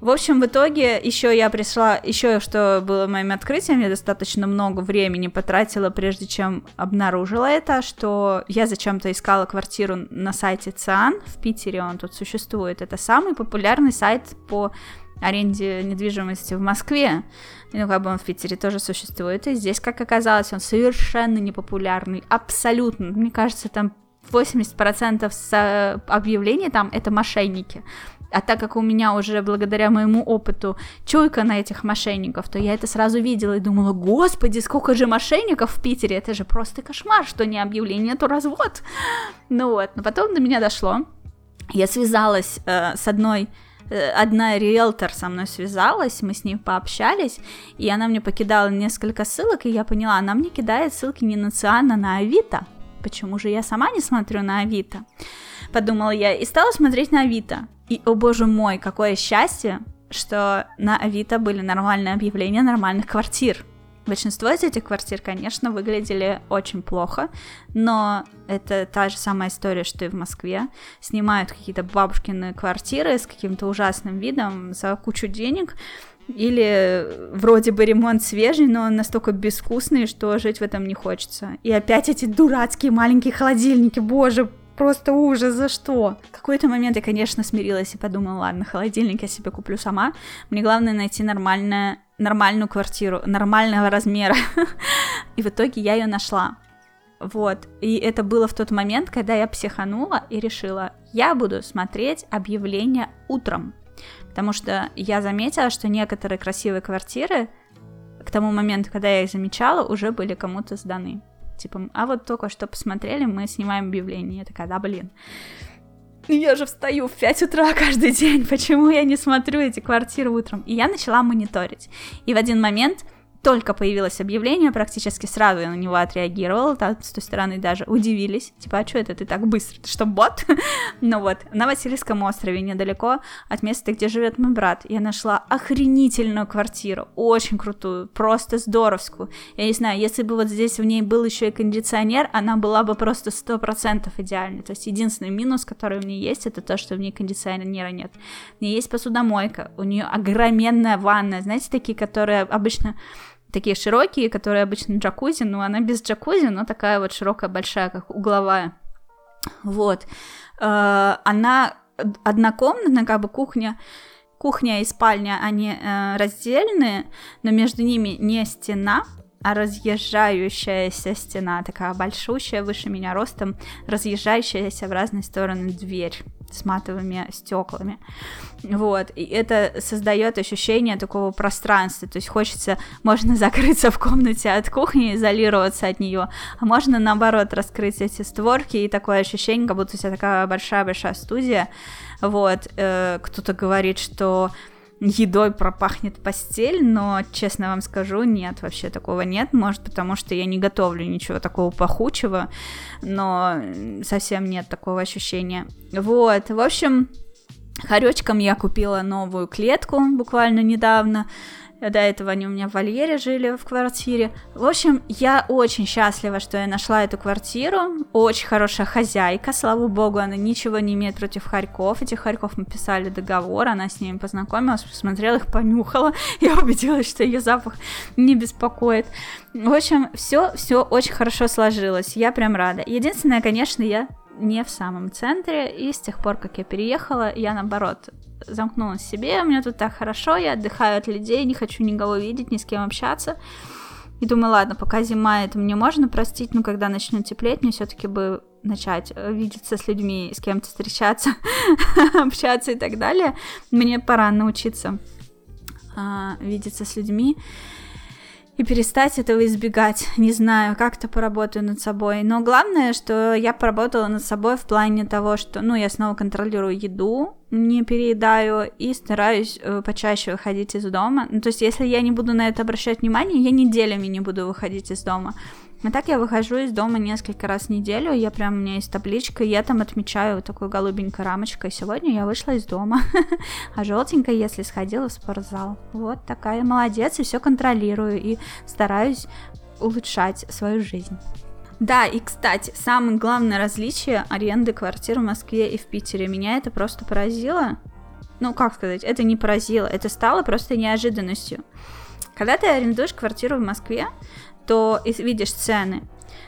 В общем, в итоге еще я пришла, еще что было моим открытием, я достаточно много времени потратила, прежде чем обнаружила это, что я зачем-то искала квартиру на сайте ЦИАН в Питере, он тут существует. Это самый популярный сайт по аренде недвижимости в Москве. Ну, как бы он в Питере тоже существует. И здесь, как оказалось, он совершенно непопулярный. Абсолютно. Мне кажется, там 80% объявлений там это мошенники. А так как у меня уже благодаря моему опыту чуйка на этих мошенников, то я это сразу видела и думала, господи, сколько же мошенников в Питере, это же просто кошмар, что не объявление, то развод. Ну вот, но потом до меня дошло. Я связалась э, с одной Э, одна риэлтор со мной связалась, мы с ней пообщались, и она мне покидала несколько ссылок, и я поняла, она мне кидает ссылки не на Циан, а на Авито. Почему же я сама не смотрю на Авито? Подумала я, и стала смотреть на Авито. И, о боже мой, какое счастье, что на Авито были нормальные объявления нормальных квартир. Большинство из этих квартир, конечно, выглядели очень плохо, но это та же самая история, что и в Москве. Снимают какие-то бабушкины квартиры с каким-то ужасным видом за кучу денег, или вроде бы ремонт свежий, но он настолько безвкусный, что жить в этом не хочется. И опять эти дурацкие маленькие холодильники, боже, просто ужас, за что? В какой-то момент я, конечно, смирилась и подумала, ладно, холодильник я себе куплю сама. Мне главное найти нормальное, нормальную квартиру, нормального размера. И в итоге я ее нашла. Вот. И это было в тот момент, когда я психанула и решила, я буду смотреть объявления утром. Потому что я заметила, что некоторые красивые квартиры к тому моменту, когда я их замечала, уже были кому-то сданы. Типа, а вот только что посмотрели, мы снимаем объявление. Я такая, да, блин. Я же встаю в 5 утра каждый день, почему я не смотрю эти квартиры утром? И я начала мониторить. И в один момент только появилось объявление, практически сразу я на него отреагировала, там с той стороны даже удивились, типа, а что это ты так быстро, ты что, бот? ну вот, на Васильевском острове, недалеко от места, где живет мой брат, я нашла охренительную квартиру, очень крутую, просто здоровскую. Я не знаю, если бы вот здесь в ней был еще и кондиционер, она была бы просто сто процентов идеальной. То есть единственный минус, который у нее есть, это то, что в ней кондиционера нет. У нее есть посудомойка, у нее огроменная ванная, знаете, такие, которые обычно такие широкие, которые обычно джакузи, но она без джакузи, но такая вот широкая, большая, как угловая. Вот. Э, она однокомнатная, как бы кухня, кухня и спальня, они э, раздельные, но между ними не стена, а разъезжающаяся стена, такая большущая, выше меня ростом, разъезжающаяся в разные стороны дверь с матовыми стеклами. Вот, и это создает ощущение такого пространства, то есть хочется, можно закрыться в комнате от кухни, изолироваться от нее, а можно наоборот раскрыть эти створки, и такое ощущение, как будто у тебя такая большая-большая студия, вот, э, кто-то говорит, что едой пропахнет постель, но, честно вам скажу, нет, вообще такого нет, может, потому что я не готовлю ничего такого пахучего, но совсем нет такого ощущения. Вот, в общем, Хоречкам я купила новую клетку буквально недавно, до этого они у меня в вольере жили в квартире. В общем, я очень счастлива, что я нашла эту квартиру. Очень хорошая хозяйка, слава богу, она ничего не имеет против Харьков. Этих Харьков мы писали договор, она с ними познакомилась, посмотрела их, понюхала. Я убедилась, что ее запах не беспокоит. В общем, все, все очень хорошо сложилось. Я прям рада. Единственное, конечно, я не в самом центре, и с тех пор, как я переехала, я наоборот замкнулась в себе, мне тут так хорошо, я отдыхаю от людей, не хочу никого видеть, ни с кем общаться. И думаю, ладно, пока зима, это мне можно простить, но когда начнет теплеть, мне все-таки бы начать э, видеться с людьми, с кем-то встречаться, общаться и так далее. Мне пора научиться а, видеться с людьми и перестать этого избегать. Не знаю, как-то поработаю над собой. Но главное, что я поработала над собой в плане того, что, ну, я снова контролирую еду, не переедаю и стараюсь э, почаще выходить из дома. Ну, то есть, если я не буду на это обращать внимание, я неделями не буду выходить из дома. А так я выхожу из дома несколько раз в неделю, я прям, у меня есть табличка, я там отмечаю такой голубенькой рамочкой. Сегодня я вышла из дома, а желтенькая, если сходила в спортзал. Вот такая молодец, и все контролирую, и стараюсь улучшать свою жизнь. Да, и, кстати, самое главное различие аренды квартир в Москве и в Питере. Меня это просто поразило. Ну, как сказать, это не поразило, это стало просто неожиданностью. Когда ты арендуешь квартиру в Москве, то видишь цены.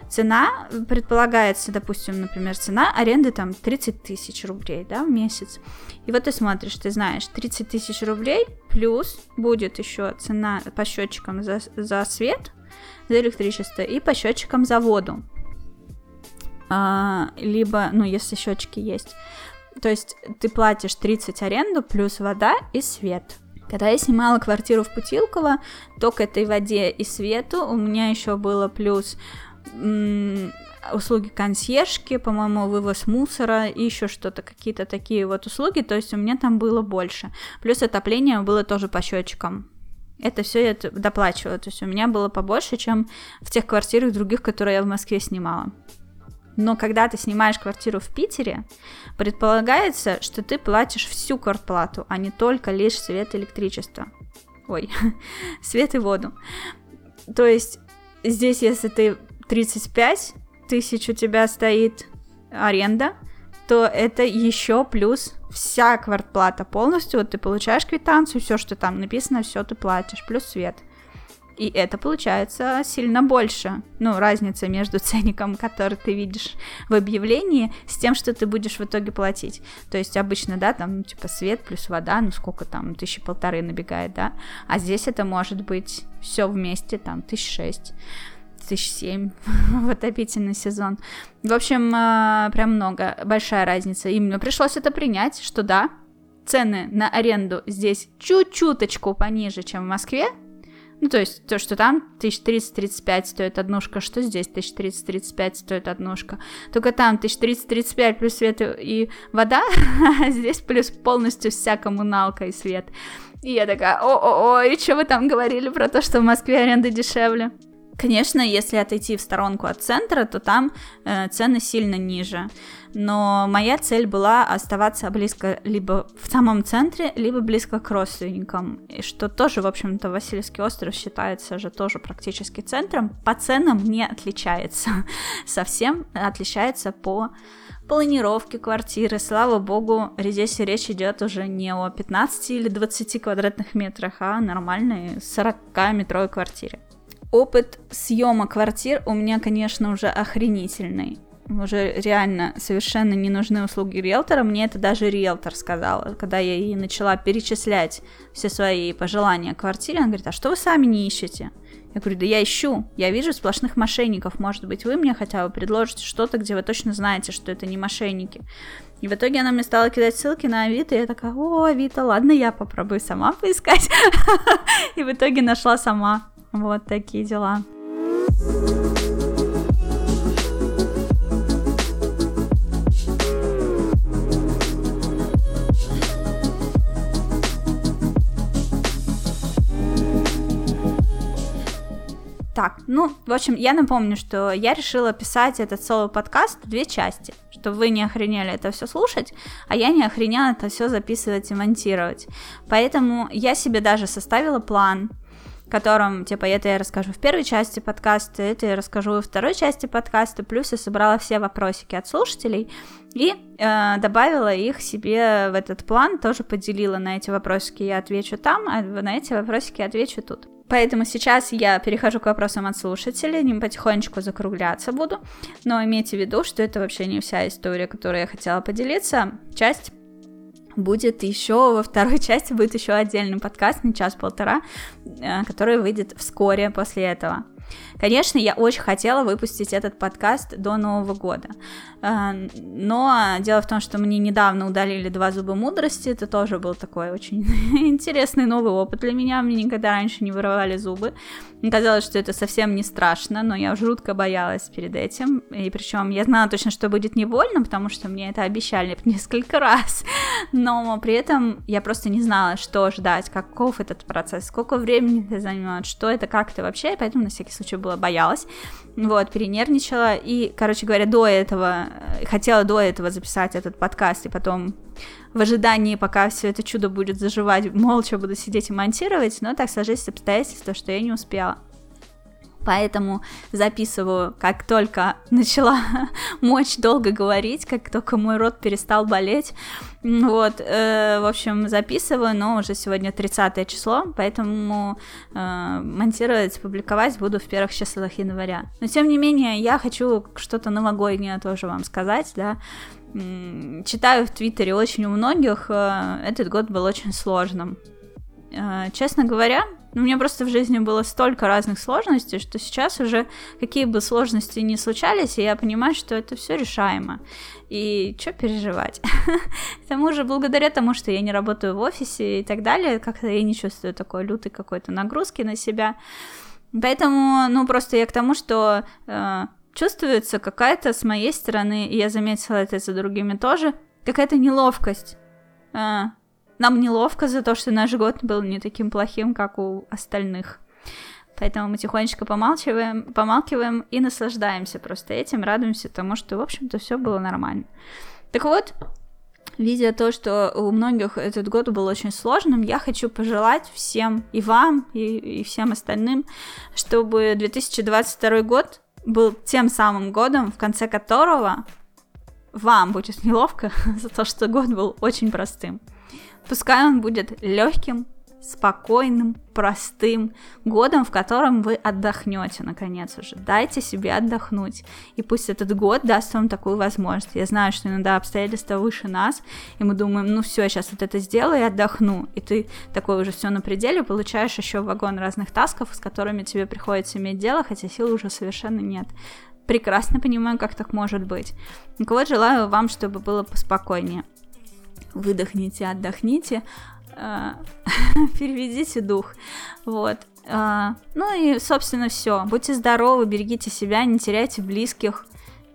Цена предполагается, допустим, например, цена аренды там 30 тысяч рублей, да, в месяц. И вот ты смотришь, ты знаешь, 30 тысяч рублей плюс будет еще цена по счетчикам за, за свет, за электричество и по счетчикам за воду. А, либо, ну, если счетчики есть. То есть ты платишь 30 аренду плюс вода и свет. Когда я снимала квартиру в Путилково, то к этой воде и свету у меня еще было плюс услуги консьержки, по-моему, вывоз мусора и еще что-то, какие-то такие вот услуги, то есть у меня там было больше. Плюс отопление было тоже по счетчикам. Это все я доплачивала, то есть у меня было побольше, чем в тех квартирах других, которые я в Москве снимала. Но когда ты снимаешь квартиру в Питере, предполагается, что ты платишь всю квартплату, а не только лишь свет и электричество. Ой, свет и воду. То есть здесь, если ты 35 тысяч у тебя стоит аренда, то это еще плюс вся квартплата полностью. Вот ты получаешь квитанцию, все, что там написано, все ты платишь, плюс свет. И это получается сильно больше. Ну, разница между ценником, который ты видишь в объявлении, с тем, что ты будешь в итоге платить. То есть обычно, да, там типа свет плюс вода, ну сколько там, тысячи полторы набегает, да. А здесь это может быть все вместе, там, тысяч шесть тысяч семь в отопительный сезон. В общем, э, прям много, большая разница. И мне пришлось это принять, что да, цены на аренду здесь чуть-чуточку пониже, чем в Москве, ну, то есть то, что там 1030-35 стоит однушка, что здесь 1030-35 стоит однушка. Только там 1030-35 плюс свет и вода, а здесь плюс полностью вся коммуналка и свет. И я такая, о-о-о, и что вы там говорили про то, что в Москве аренда дешевле? Конечно, если отойти в сторонку от центра, то там э, цены сильно ниже. Но моя цель была оставаться близко либо в самом центре, либо близко к родственникам. И что тоже, в общем-то, Васильевский остров считается же тоже практически центром. По ценам не отличается совсем, отличается по планировке квартиры. Слава богу, здесь речь идет уже не о 15 или 20 квадратных метрах, а нормальной 40-метровой квартире. Опыт съема квартир у меня, конечно, уже охренительный. Уже реально совершенно не нужны услуги риэлтора. Мне это даже риэлтор сказала, когда я ей начала перечислять все свои пожелания квартире. Она говорит, а что вы сами не ищете? Я говорю, да я ищу, я вижу сплошных мошенников, может быть, вы мне хотя бы предложите что-то, где вы точно знаете, что это не мошенники. И в итоге она мне стала кидать ссылки на Авито, и я такая, о, Авито, ладно, я попробую сама поискать. И в итоге нашла сама. Вот такие дела. Так, ну, в общем, я напомню, что я решила писать этот соло-подкаст в две части, чтобы вы не охренели это все слушать, а я не охренела это все записывать и монтировать. Поэтому я себе даже составила план, котором, типа, это я расскажу в первой части подкаста, это я расскажу во второй части подкаста, плюс я собрала все вопросики от слушателей и э, добавила их себе в этот план, тоже поделила на эти вопросики, я отвечу там, а на эти вопросики отвечу тут. Поэтому сейчас я перехожу к вопросам от слушателей, ним потихонечку закругляться буду, но имейте в виду, что это вообще не вся история, которую я хотела поделиться, часть будет еще во второй части будет еще отдельный подкаст на час-полтора, э, который выйдет вскоре после этого. Конечно, я очень хотела выпустить этот подкаст до Нового года, э, но дело в том, что мне недавно удалили два зуба мудрости, это тоже был такой очень интересный новый опыт для меня, мне никогда раньше не вырывали зубы, мне казалось, что это совсем не страшно, но я жутко боялась перед этим, и причем я знала точно, что будет не больно, потому что мне это обещали несколько раз, но при этом я просто не знала, что ждать, каков этот процесс, сколько времени это займет, что это, как это вообще, и поэтому на всякий случай было боялась, вот, перенервничала, и, короче говоря, до этого, э, хотела до этого записать этот подкаст, и потом в ожидании, пока все это чудо будет заживать, молча буду сидеть и монтировать, но так сложились обстоятельства, что я не успела поэтому записываю, как только начала мочь долго говорить, как только мой рот перестал болеть. Вот, э, в общем, записываю, но уже сегодня 30 число, поэтому э, монтировать, публиковать буду в первых числах января. Но тем не менее, я хочу что-то новогоднее тоже вам сказать, да. Читаю в Твиттере очень у многих, э, этот год был очень сложным. Э, честно говоря, у меня просто в жизни было столько разных сложностей, что сейчас уже какие бы сложности ни случались, я понимаю, что это все решаемо. И что переживать? К тому же, благодаря тому, что я не работаю в офисе и так далее, как-то я не чувствую такой лютой какой-то нагрузки на себя. Поэтому, ну, просто я к тому, что э, чувствуется какая-то с моей стороны, и я заметила это за другими тоже, какая-то неловкость. Э, нам неловко за то, что наш год был не таким плохим, как у остальных. Поэтому мы тихонечко помалчиваем, помалкиваем и наслаждаемся просто этим, радуемся тому, что, в общем-то, все было нормально. Так вот, видя то, что у многих этот год был очень сложным, я хочу пожелать всем, и вам, и, и всем остальным, чтобы 2022 год был тем самым годом, в конце которого вам будет неловко за то, что год был очень простым. Пускай он будет легким, спокойным, простым годом, в котором вы отдохнете, наконец уже. Дайте себе отдохнуть. И пусть этот год даст вам такую возможность. Я знаю, что иногда обстоятельства выше нас, и мы думаем, ну все, сейчас вот это сделаю и отдохну. И ты такой уже все на пределе, получаешь еще вагон разных тасков, с которыми тебе приходится иметь дело, хотя сил уже совершенно нет прекрасно понимаю, как так может быть. Так вот, желаю вам, чтобы было поспокойнее. Выдохните, отдохните, э, переведите дух. Вот. Э, ну и, собственно, все. Будьте здоровы, берегите себя, не теряйте близких.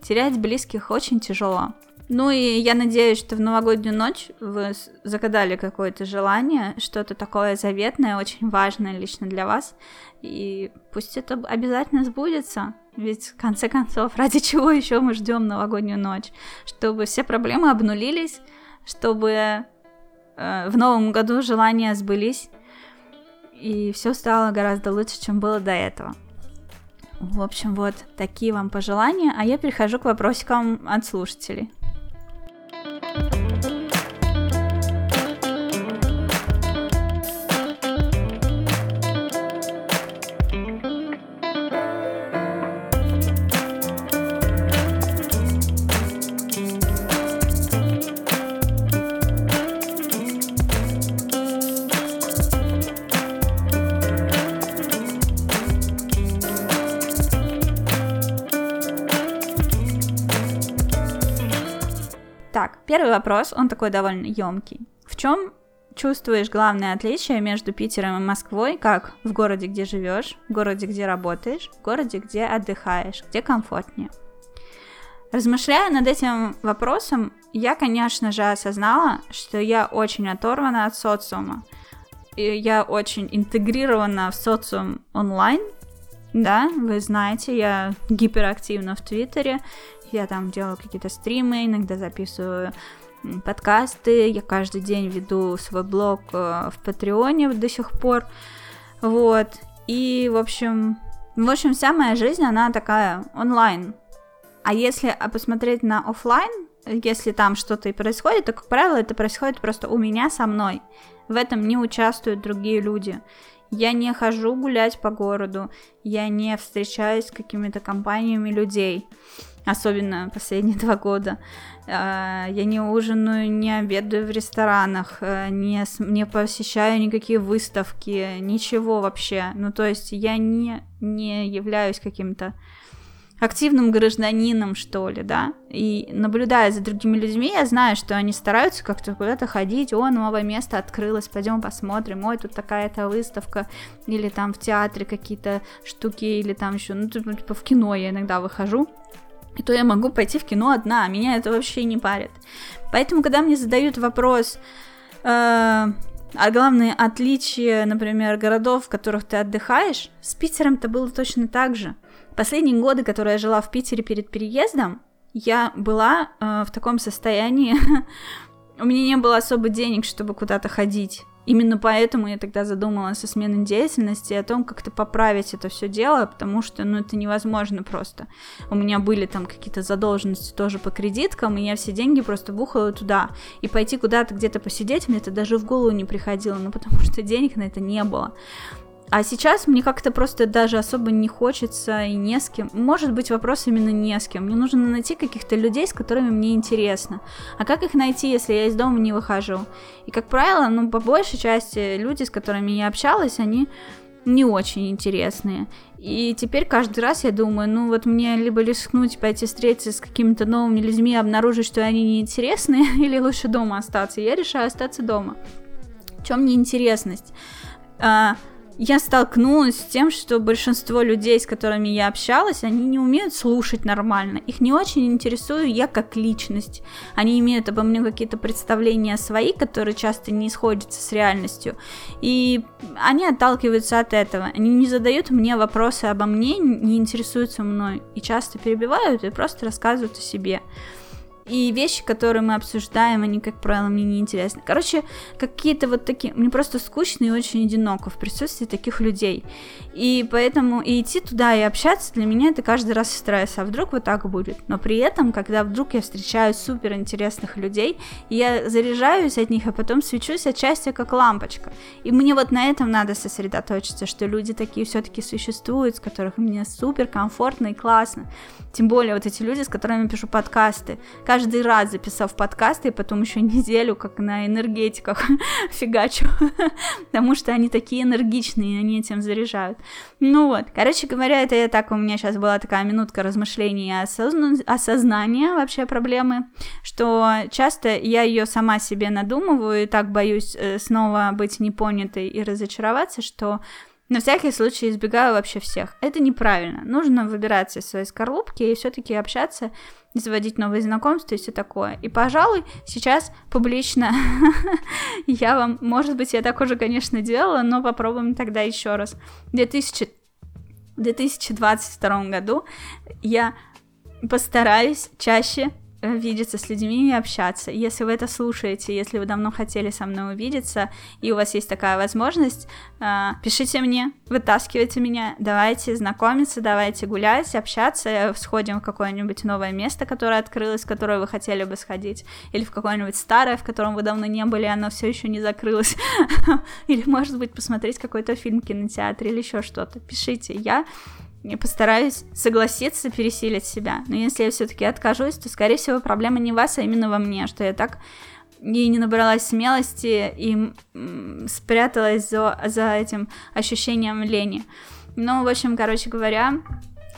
Терять близких очень тяжело. Ну и я надеюсь, что в новогоднюю ночь вы загадали какое-то желание, что-то такое заветное, очень важное лично для вас. И пусть это обязательно сбудется. Ведь, в конце концов, ради чего еще мы ждем новогоднюю ночь? Чтобы все проблемы обнулились, чтобы э, в новом году желания сбылись, и все стало гораздо лучше, чем было до этого. В общем, вот такие вам пожелания, а я перехожу к вопросикам от слушателей. Первый вопрос, он такой довольно емкий. В чем чувствуешь главное отличие между Питером и Москвой, как в городе, где живешь, в городе, где работаешь, в городе, где отдыхаешь, где комфортнее? Размышляя над этим вопросом, я, конечно же, осознала, что я очень оторвана от социума. И я очень интегрирована в социум онлайн. Да, вы знаете, я гиперактивна в Твиттере, я там делаю какие-то стримы, иногда записываю подкасты, я каждый день веду свой блог э, в Патреоне до сих пор, вот, и, в общем, в общем, вся моя жизнь, она такая онлайн, а если посмотреть на офлайн, если там что-то и происходит, то, как правило, это происходит просто у меня со мной. В этом не участвуют другие люди. Я не хожу гулять по городу, я не встречаюсь с какими-то компаниями людей особенно последние два года. А, я не ужинаю, не обедаю в ресторанах, э, не, не посещаю никакие выставки, ничего вообще. Ну, то есть я не, не являюсь каким-то активным гражданином, что ли, да, и наблюдая за другими людьми, я знаю, что они стараются как-то куда-то ходить, о, новое место открылось, пойдем посмотрим, ой, тут такая-то выставка, или там в театре какие-то штуки, или там еще, ну, типа в кино я иногда выхожу, и то я могу пойти в кино одна, меня это вообще не парит. Поэтому, когда мне задают вопрос, э, а главное отличие, например, городов, в которых ты отдыхаешь, с Питером-то было точно так же. Последние годы, которые я жила в Питере перед переездом, я была э, в таком состоянии, у меня не было особо денег, чтобы куда-то ходить. Именно поэтому я тогда задумалась о смене деятельности о том, как-то поправить это все дело, потому что, ну, это невозможно просто. У меня были там какие-то задолженности тоже по кредиткам, и я все деньги просто бухала туда. И пойти куда-то где-то посидеть мне это даже в голову не приходило, ну, потому что денег на это не было. А сейчас мне как-то просто даже особо не хочется и не с кем. Может быть, вопрос именно не с кем. Мне нужно найти каких-то людей, с которыми мне интересно. А как их найти, если я из дома не выхожу? И, как правило, ну, по большей части люди, с которыми я общалась, они не очень интересные. И теперь каждый раз я думаю, ну вот мне либо рискнуть пойти встретиться с какими-то новыми людьми, обнаружить, что они неинтересные, или лучше дома остаться. Я решаю остаться дома. В чем неинтересность? Я столкнулась с тем, что большинство людей, с которыми я общалась, они не умеют слушать нормально. Их не очень интересую я как личность. Они имеют обо мне какие-то представления свои, которые часто не сходятся с реальностью. И они отталкиваются от этого. Они не задают мне вопросы обо мне, не интересуются мной. И часто перебивают и просто рассказывают о себе. И вещи, которые мы обсуждаем, они, как правило, мне не интересны. Короче, какие-то вот такие... Мне просто скучно и очень одиноко в присутствии таких людей. И поэтому и идти туда и общаться для меня это каждый раз стресс. А вдруг вот так будет? Но при этом, когда вдруг я встречаю супер интересных людей, я заряжаюсь от них, а потом свечусь отчасти как лампочка. И мне вот на этом надо сосредоточиться, что люди такие все-таки существуют, с которых мне супер комфортно и классно. Тем более вот эти люди, с которыми я пишу подкасты. Каждый раз записав подкасты, и потом еще неделю, как на энергетиках, фигачу. Потому что они такие энергичные, и они этим заряжают. Ну вот, короче говоря, это я так, у меня сейчас была такая минутка размышлений и осозна... осознания вообще проблемы, что часто я ее сама себе надумываю, и так боюсь э, снова быть непонятой и разочароваться, что на всякий случай избегаю вообще всех. Это неправильно. Нужно выбираться из своей скорлупки и все-таки общаться, заводить новые знакомства и все такое. И, пожалуй, сейчас публично я вам, может быть, я так уже, конечно, делала, но попробуем тогда еще раз. В 2000... 2022 году я постараюсь чаще видеться с людьми и общаться. Если вы это слушаете, если вы давно хотели со мной увидеться, и у вас есть такая возможность, э, пишите мне, вытаскивайте меня, давайте знакомиться, давайте гулять, общаться, сходим в какое-нибудь новое место, которое открылось, в которое вы хотели бы сходить, или в какое-нибудь старое, в котором вы давно не были, оно все еще не закрылось, или, может быть, посмотреть какой-то фильм в кинотеатре или еще что-то. Пишите, я я постараюсь согласиться, пересилить себя. Но если я все-таки откажусь, то, скорее всего, проблема не вас, а именно во мне, что я так и не набралась смелости и спряталась за, за этим ощущением лени. Ну, в общем, короче говоря,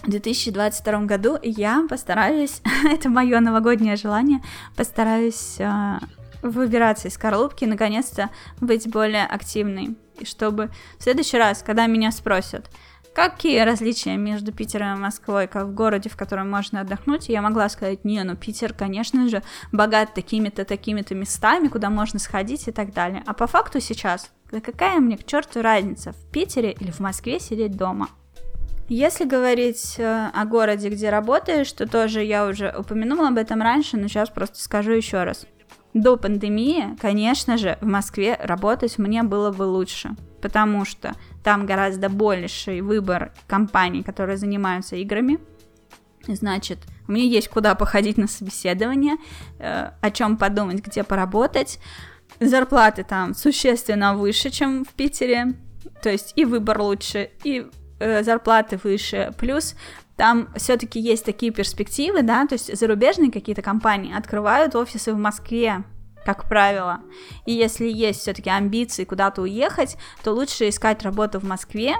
в 2022 году я постараюсь, это мое новогоднее желание, постараюсь э, выбираться из скорлупки, наконец-то быть более активной. И чтобы в следующий раз, когда меня спросят, Какие различия между Питером и Москвой, как в городе, в котором можно отдохнуть? я могла сказать, не, ну Питер, конечно же, богат такими-то, такими-то местами, куда можно сходить и так далее. А по факту сейчас, да какая мне к черту разница, в Питере или в Москве сидеть дома? Если говорить э, о городе, где работаешь, то тоже я уже упомянула об этом раньше, но сейчас просто скажу еще раз. До пандемии, конечно же, в Москве работать мне было бы лучше, потому что там гораздо больший выбор компаний, которые занимаются играми. Значит, у меня есть куда походить на собеседование, э, о чем подумать, где поработать. Зарплаты там существенно выше, чем в Питере. То есть и выбор лучше, и э, зарплаты выше. Плюс там все-таки есть такие перспективы, да, то есть зарубежные какие-то компании открывают офисы в Москве, как правило. И если есть все-таки амбиции куда-то уехать, то лучше искать работу в Москве,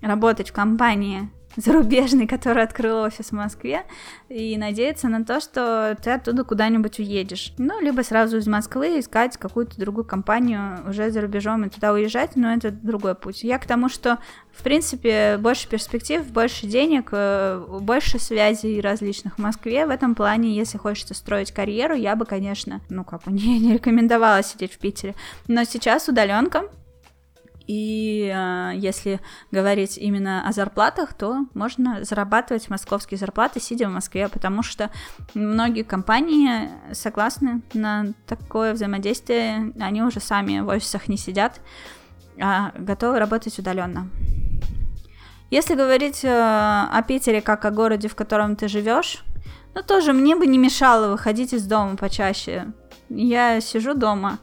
работать в компании зарубежный, который открыл офис в Москве, и надеяться на то, что ты оттуда куда-нибудь уедешь. Ну, либо сразу из Москвы искать какую-то другую компанию уже за рубежом и туда уезжать, но это другой путь. Я к тому, что, в принципе, больше перспектив, больше денег, э, больше связей различных в Москве. В этом плане, если хочется строить карьеру, я бы, конечно, ну, как бы не, не рекомендовала сидеть в Питере. Но сейчас удаленка, и э, если говорить именно о зарплатах, то можно зарабатывать московские зарплаты, сидя в Москве, потому что многие компании согласны на такое взаимодействие, они уже сами в офисах не сидят, а готовы работать удаленно. Если говорить э, о Питере как о городе, в котором ты живешь, ну тоже мне бы не мешало выходить из дома почаще. Я сижу дома,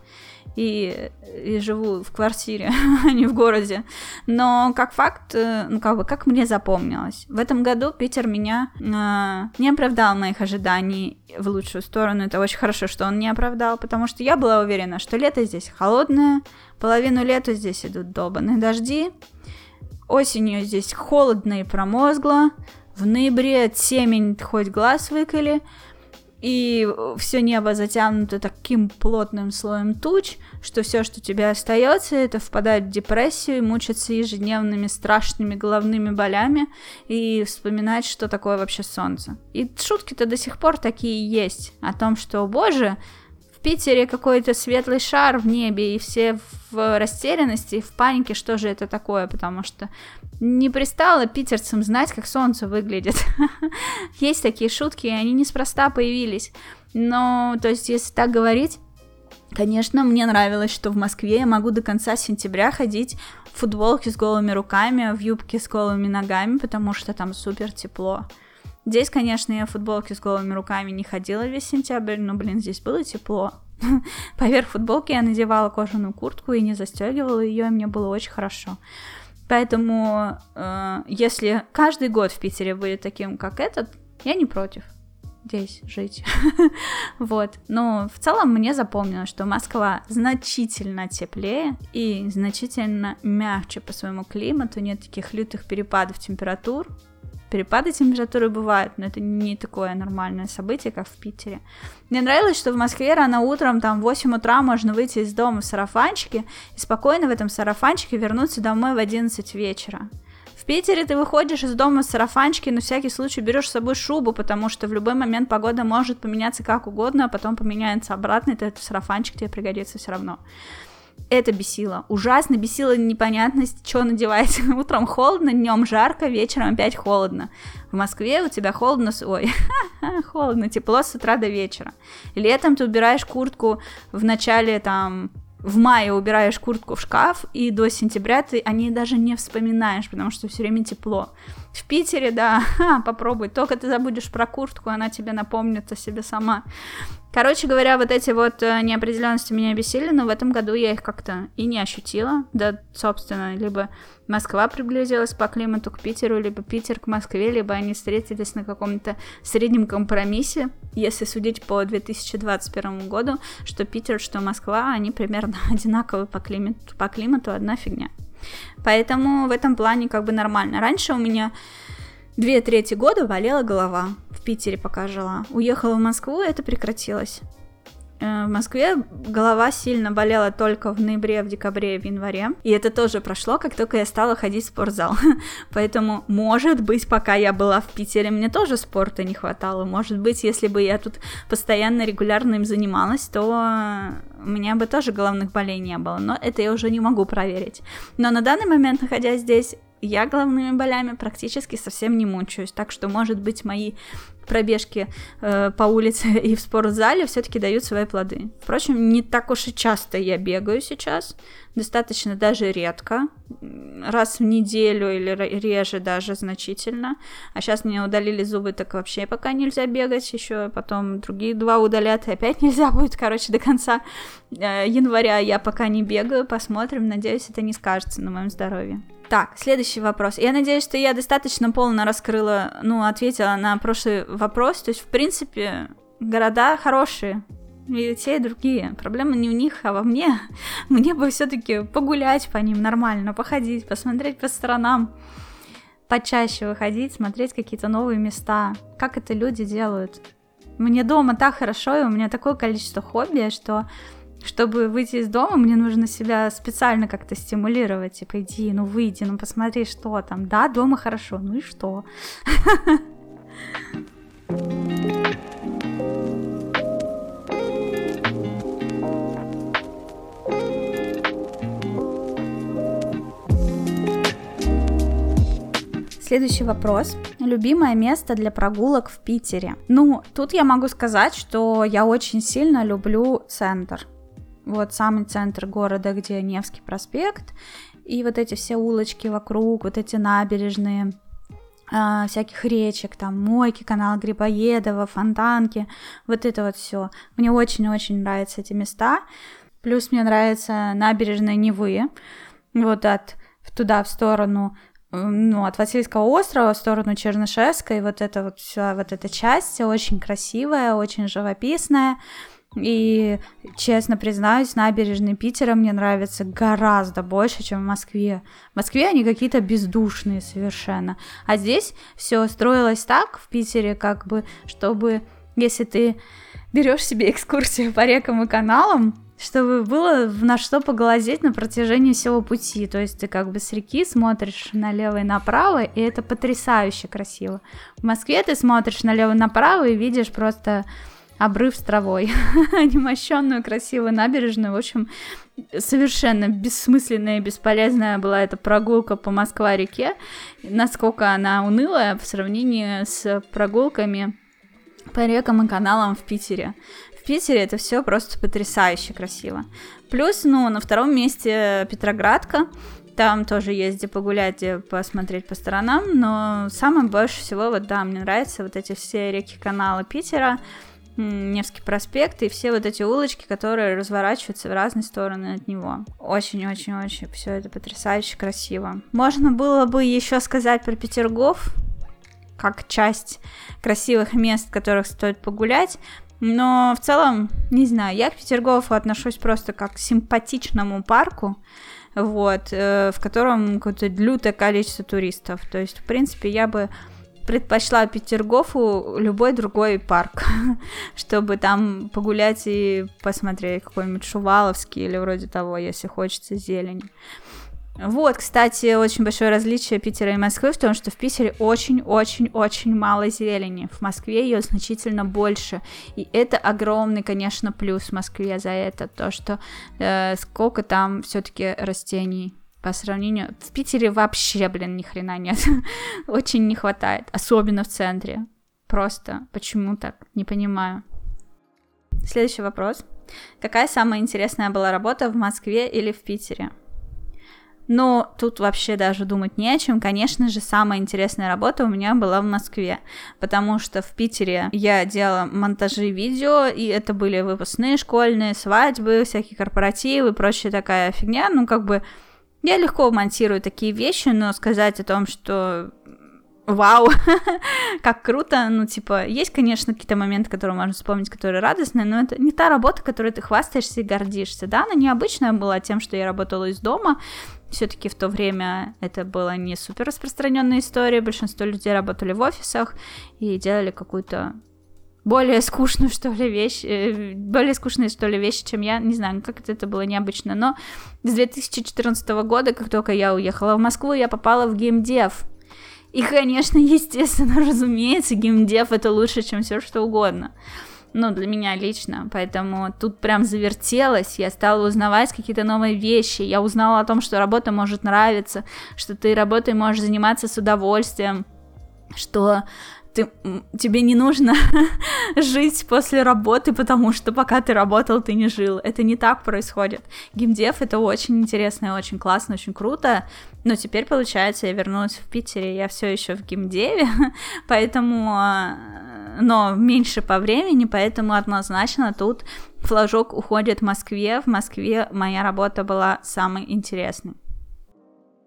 и, и живу в квартире, а не в городе. Но как факт, э, ну как бы, как мне запомнилось, в этом году Питер меня э, не оправдал моих ожиданий в лучшую сторону. Это очень хорошо, что он не оправдал, потому что я была уверена, что лето здесь холодное, половину лета здесь идут долбанные дожди, осенью здесь холодно и промозгло, в ноябре темень хоть глаз выколи, и все небо затянуто таким плотным слоем туч, что все, что тебе остается, это впадать в депрессию и мучиться ежедневными страшными головными болями и вспоминать, что такое вообще солнце. И шутки-то до сих пор такие есть о том, что, боже, Питере какой-то светлый шар в небе, и все в растерянности, в панике, что же это такое, потому что не пристало питерцам знать, как солнце выглядит. Есть такие шутки, и они неспроста появились. Но, то есть, если так говорить, Конечно, мне нравилось, что в Москве я могу до конца сентября ходить в футболке с голыми руками, в юбке с голыми ногами, потому что там супер тепло. Здесь, конечно, я в футболке с голыми руками не ходила весь сентябрь, но, блин, здесь было тепло. Поверх футболки я надевала кожаную куртку и не застегивала ее, и мне было очень хорошо. Поэтому, э, если каждый год в Питере будет таким, как этот, я не против здесь жить. вот. Но в целом мне запомнилось, что Москва значительно теплее и значительно мягче по своему климату, нет таких лютых перепадов температур, перепады температуры бывают, но это не такое нормальное событие, как в Питере. Мне нравилось, что в Москве рано утром, там, в 8 утра можно выйти из дома в сарафанчике и спокойно в этом сарафанчике вернуться домой в 11 вечера. В Питере ты выходишь из дома в сарафанчике, на всякий случай берешь с собой шубу, потому что в любой момент погода может поменяться как угодно, а потом поменяется обратно, и этот сарафанчик тебе пригодится все равно это бесило. Ужасно бесило непонятность, что надеваете. Утром холодно, днем жарко, вечером опять холодно. В Москве у тебя холодно, ой, холодно, тепло с утра до вечера. Летом ты убираешь куртку в начале там в мае убираешь куртку в шкаф, и до сентября ты о ней даже не вспоминаешь, потому что все время тепло. В Питере, да, ха, попробуй, только ты забудешь про куртку, она тебе напомнит о себе сама. Короче говоря, вот эти вот э, неопределенности меня бесили, но в этом году я их как-то и не ощутила. Да, собственно, либо Москва приблизилась по климату к Питеру, либо Питер к Москве, либо они встретились на каком-то среднем компромиссе, если судить по 2021 году, что Питер, что Москва, они примерно одинаковые по климату, по климату одна фигня. Поэтому в этом плане как бы нормально. Раньше у меня две трети года болела голова. Питере пока жила. Уехала в Москву, это прекратилось. Э, в Москве голова сильно болела только в ноябре, в декабре, в январе. И это тоже прошло, как только я стала ходить в спортзал. Поэтому, может быть, пока я была в Питере, мне тоже спорта не хватало. Может быть, если бы я тут постоянно, регулярно им занималась, то у меня бы тоже головных болей не было. Но это я уже не могу проверить. Но на данный момент, находясь здесь, я головными болями практически совсем не мучаюсь, так что, может быть, мои пробежки э, по улице и в спортзале все-таки дают свои плоды. Впрочем, не так уж и часто я бегаю сейчас, достаточно даже редко, раз в неделю или реже даже значительно. А сейчас мне удалили зубы, так вообще пока нельзя бегать, еще потом другие два удалят, и опять нельзя будет, короче, до конца э, января я пока не бегаю, посмотрим, надеюсь, это не скажется на моем здоровье. Так, следующий вопрос. Я надеюсь, что я достаточно полно раскрыла, ну, ответила на прошлый вопрос. То есть, в принципе, города хорошие, и те, и другие. Проблема не в них, а во мне. Мне бы все-таки погулять по ним нормально, походить, посмотреть по сторонам, почаще выходить, смотреть какие-то новые места. Как это люди делают? Мне дома так хорошо, и у меня такое количество хобби, что чтобы выйти из дома, мне нужно себя специально как-то стимулировать. Типа, иди, ну выйди, ну посмотри, что там. Да, дома хорошо, ну и что? Следующий вопрос. Любимое место для прогулок в Питере? Ну, тут я могу сказать, что я очень сильно люблю центр вот самый центр города, где Невский проспект, и вот эти все улочки вокруг, вот эти набережные, э, всяких речек, там Мойки, канал Грибоедова, Фонтанки, вот это вот все. Мне очень-очень нравятся эти места. Плюс мне нравится набережная Невы, вот от туда в сторону ну, от Васильского острова в сторону Чернышевской, вот эта вот вся вот эта часть очень красивая, очень живописная. И, честно признаюсь, набережные Питера мне нравятся гораздо больше, чем в Москве. В Москве они какие-то бездушные совершенно. А здесь все строилось так в Питере, как бы, чтобы, если ты берешь себе экскурсию по рекам и каналам, чтобы было на что поглазеть на протяжении всего пути. То есть ты как бы с реки смотришь налево и направо, и это потрясающе красиво. В Москве ты смотришь налево и направо и видишь просто обрыв с травой, немощенную красивую набережную. В общем, совершенно бессмысленная и бесполезная была эта прогулка по Москва-реке. Насколько она унылая в сравнении с прогулками по рекам и каналам в Питере. В Питере это все просто потрясающе красиво. Плюс, ну, на втором месте Петроградка. Там тоже где погулять, где посмотреть по сторонам, но самое больше всего, вот да, мне нравятся вот эти все реки, каналы Питера, Невский проспект и все вот эти улочки, которые разворачиваются в разные стороны от него. Очень-очень-очень все это потрясающе красиво. Можно было бы еще сказать про Петергоф, как часть красивых мест, в которых стоит погулять, но в целом, не знаю, я к Петергофу отношусь просто как к симпатичному парку, вот, э, в котором какое-то лютое количество туристов. То есть, в принципе, я бы предпочла Петергофу любой другой парк, чтобы там погулять и посмотреть какой-нибудь Шуваловский или вроде того, если хочется зелени. Вот, кстати, очень большое различие Питера и Москвы в том, что в Питере очень-очень-очень мало зелени. В Москве ее значительно больше. И это огромный, конечно, плюс в Москве за это. То, что э, сколько там все-таки растений по сравнению... В Питере вообще, блин, ни хрена нет. очень не хватает. Особенно в центре. Просто почему так? Не понимаю. Следующий вопрос. Какая самая интересная была работа в Москве или в Питере? Но тут вообще даже думать не о чем. Конечно же, самая интересная работа у меня была в Москве, потому что в Питере я делала монтажи видео, и это были выпускные школьные, свадьбы, всякие корпоративы прочая такая фигня. Ну, как бы я легко монтирую такие вещи, но сказать о том, что вау, как круто, ну, типа, есть, конечно, какие-то моменты, которые можно вспомнить, которые радостные, но это не та работа, которой ты хвастаешься и гордишься, да, она необычная была тем, что я работала из дома, все-таки в то время это была не супер распространенная история, большинство людей работали в офисах и делали какую-то более скучную, что ли, вещь, э, более скучные, что ли, вещи, чем я, не знаю, как это, это было необычно, но с 2014 года, как только я уехала в Москву, я попала в геймдев, и, конечно, естественно, разумеется, геймдев это лучше, чем все что угодно. Ну, для меня лично. Поэтому тут прям завертелось. Я стала узнавать какие-то новые вещи. Я узнала о том, что работа может нравиться, что ты работой можешь заниматься с удовольствием, что ты, тебе не нужно жить после работы, потому что пока ты работал, ты не жил. Это не так происходит. Геймдев это очень интересно, очень классно, очень круто. Но теперь, получается, я вернулась в Питере, я все еще в геймдеве, поэтому э, но меньше по времени, поэтому однозначно тут флажок уходит в Москве. В Москве моя работа была самой интересной.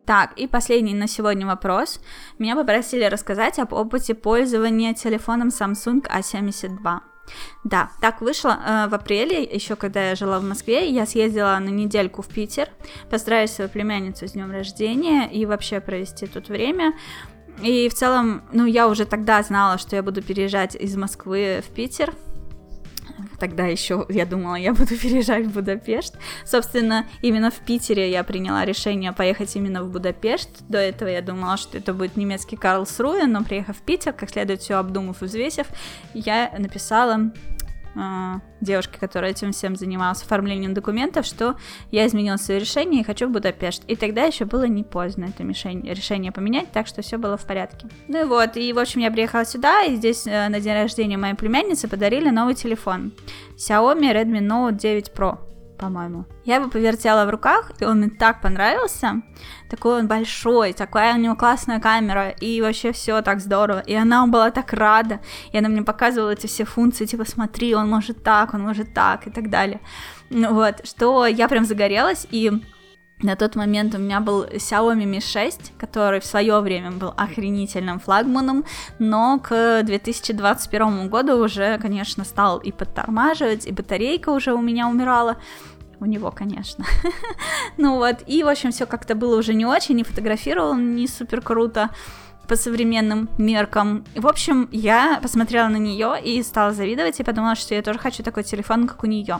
Так, и последний на сегодня вопрос. Меня попросили рассказать об опыте пользования телефоном Samsung A72. Да, так вышло э, в апреле, еще когда я жила в Москве, я съездила на недельку в Питер, поздравить свою племянницу с днем рождения и вообще провести тут время. И в целом, ну, я уже тогда знала, что я буду переезжать из Москвы в Питер, Тогда еще я думала, я буду переезжать в Будапешт. Собственно, именно в Питере я приняла решение поехать именно в Будапешт. До этого я думала, что это будет немецкий Карлсруэ, но приехав в Питер, как следует все обдумав и взвесив, я написала э, девушке, которая этим всем занималась, оформлением документов, что я изменила свое решение и хочу в Будапешт. И тогда еще было не поздно это решение, решение поменять, так что все было в порядке. Ну и вот, и в общем я приехала сюда, и здесь э, на день рождения моей племянницы подарили новый телефон. Xiaomi Redmi Note 9 Pro по-моему. Я его повертела в руках, и он мне так понравился. Такой он большой, такая у него классная камера, и вообще все так здорово. И она была так рада, и она мне показывала эти все функции, типа, смотри, он может так, он может так, и так далее. Ну вот, что я прям загорелась, и на тот момент у меня был Xiaomi Mi 6, который в свое время был охренительным флагманом, но к 2021 году уже, конечно, стал и подтормаживать, и батарейка уже у меня умирала. У него, конечно. ну вот, и, в общем, все как-то было уже не очень, не фотографировал не супер круто по современным меркам. В общем, я посмотрела на нее и стала завидовать, и подумала, что я тоже хочу такой телефон, как у нее.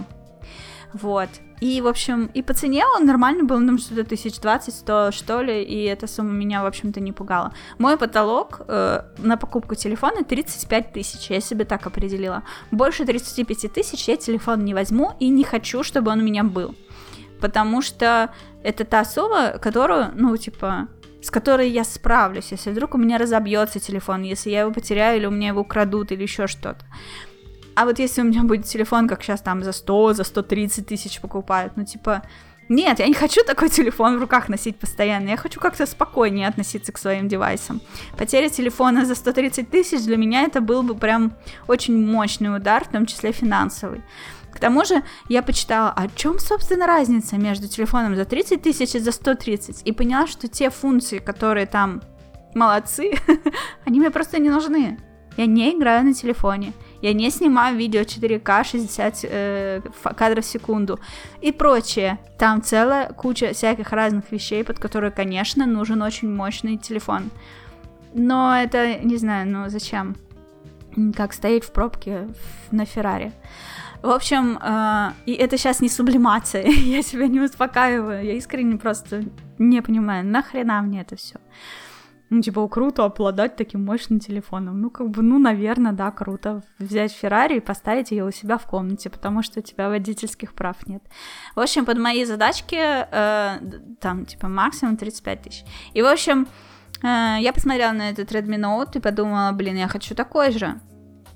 Вот. И, в общем, и по цене он нормально был, ну, что-то тысяч двадцать, сто, что ли, и эта сумма меня, в общем-то, не пугала. Мой потолок э, на покупку телефона 35 тысяч, я себе так определила. Больше 35 тысяч я телефон не возьму и не хочу, чтобы он у меня был. Потому что это та сумма, которую, ну, типа, с которой я справлюсь, если вдруг у меня разобьется телефон, если я его потеряю, или у меня его украдут, или еще что-то. А вот если у меня будет телефон, как сейчас там за 100, за 130 тысяч покупают, ну типа, нет, я не хочу такой телефон в руках носить постоянно, я хочу как-то спокойнее относиться к своим девайсам. Потеря телефона за 130 тысяч для меня это был бы прям очень мощный удар, в том числе финансовый. К тому же я почитала, о чем, собственно, разница между телефоном за 30 тысяч и за 130, и поняла, что те функции, которые там молодцы, они мне просто не нужны. Я не играю на телефоне. Я не снимаю видео 4К 60 э, кадров в секунду и прочее. Там целая куча всяких разных вещей, под которые, конечно, нужен очень мощный телефон. Но это, не знаю, ну зачем? Как стоять в пробке на Феррари. В общем, э, и это сейчас не сублимация, я себя не успокаиваю, я искренне просто не понимаю, нахрена мне это все. Ну, типа, круто обладать таким мощным телефоном. Ну, как бы, ну, наверное, да, круто взять Феррари и поставить ее у себя в комнате, потому что у тебя водительских прав нет. В общем, под мои задачки э, там, типа, максимум 35 тысяч. И, в общем, э, я посмотрела на этот Redmi Note и подумала, блин, я хочу такой же.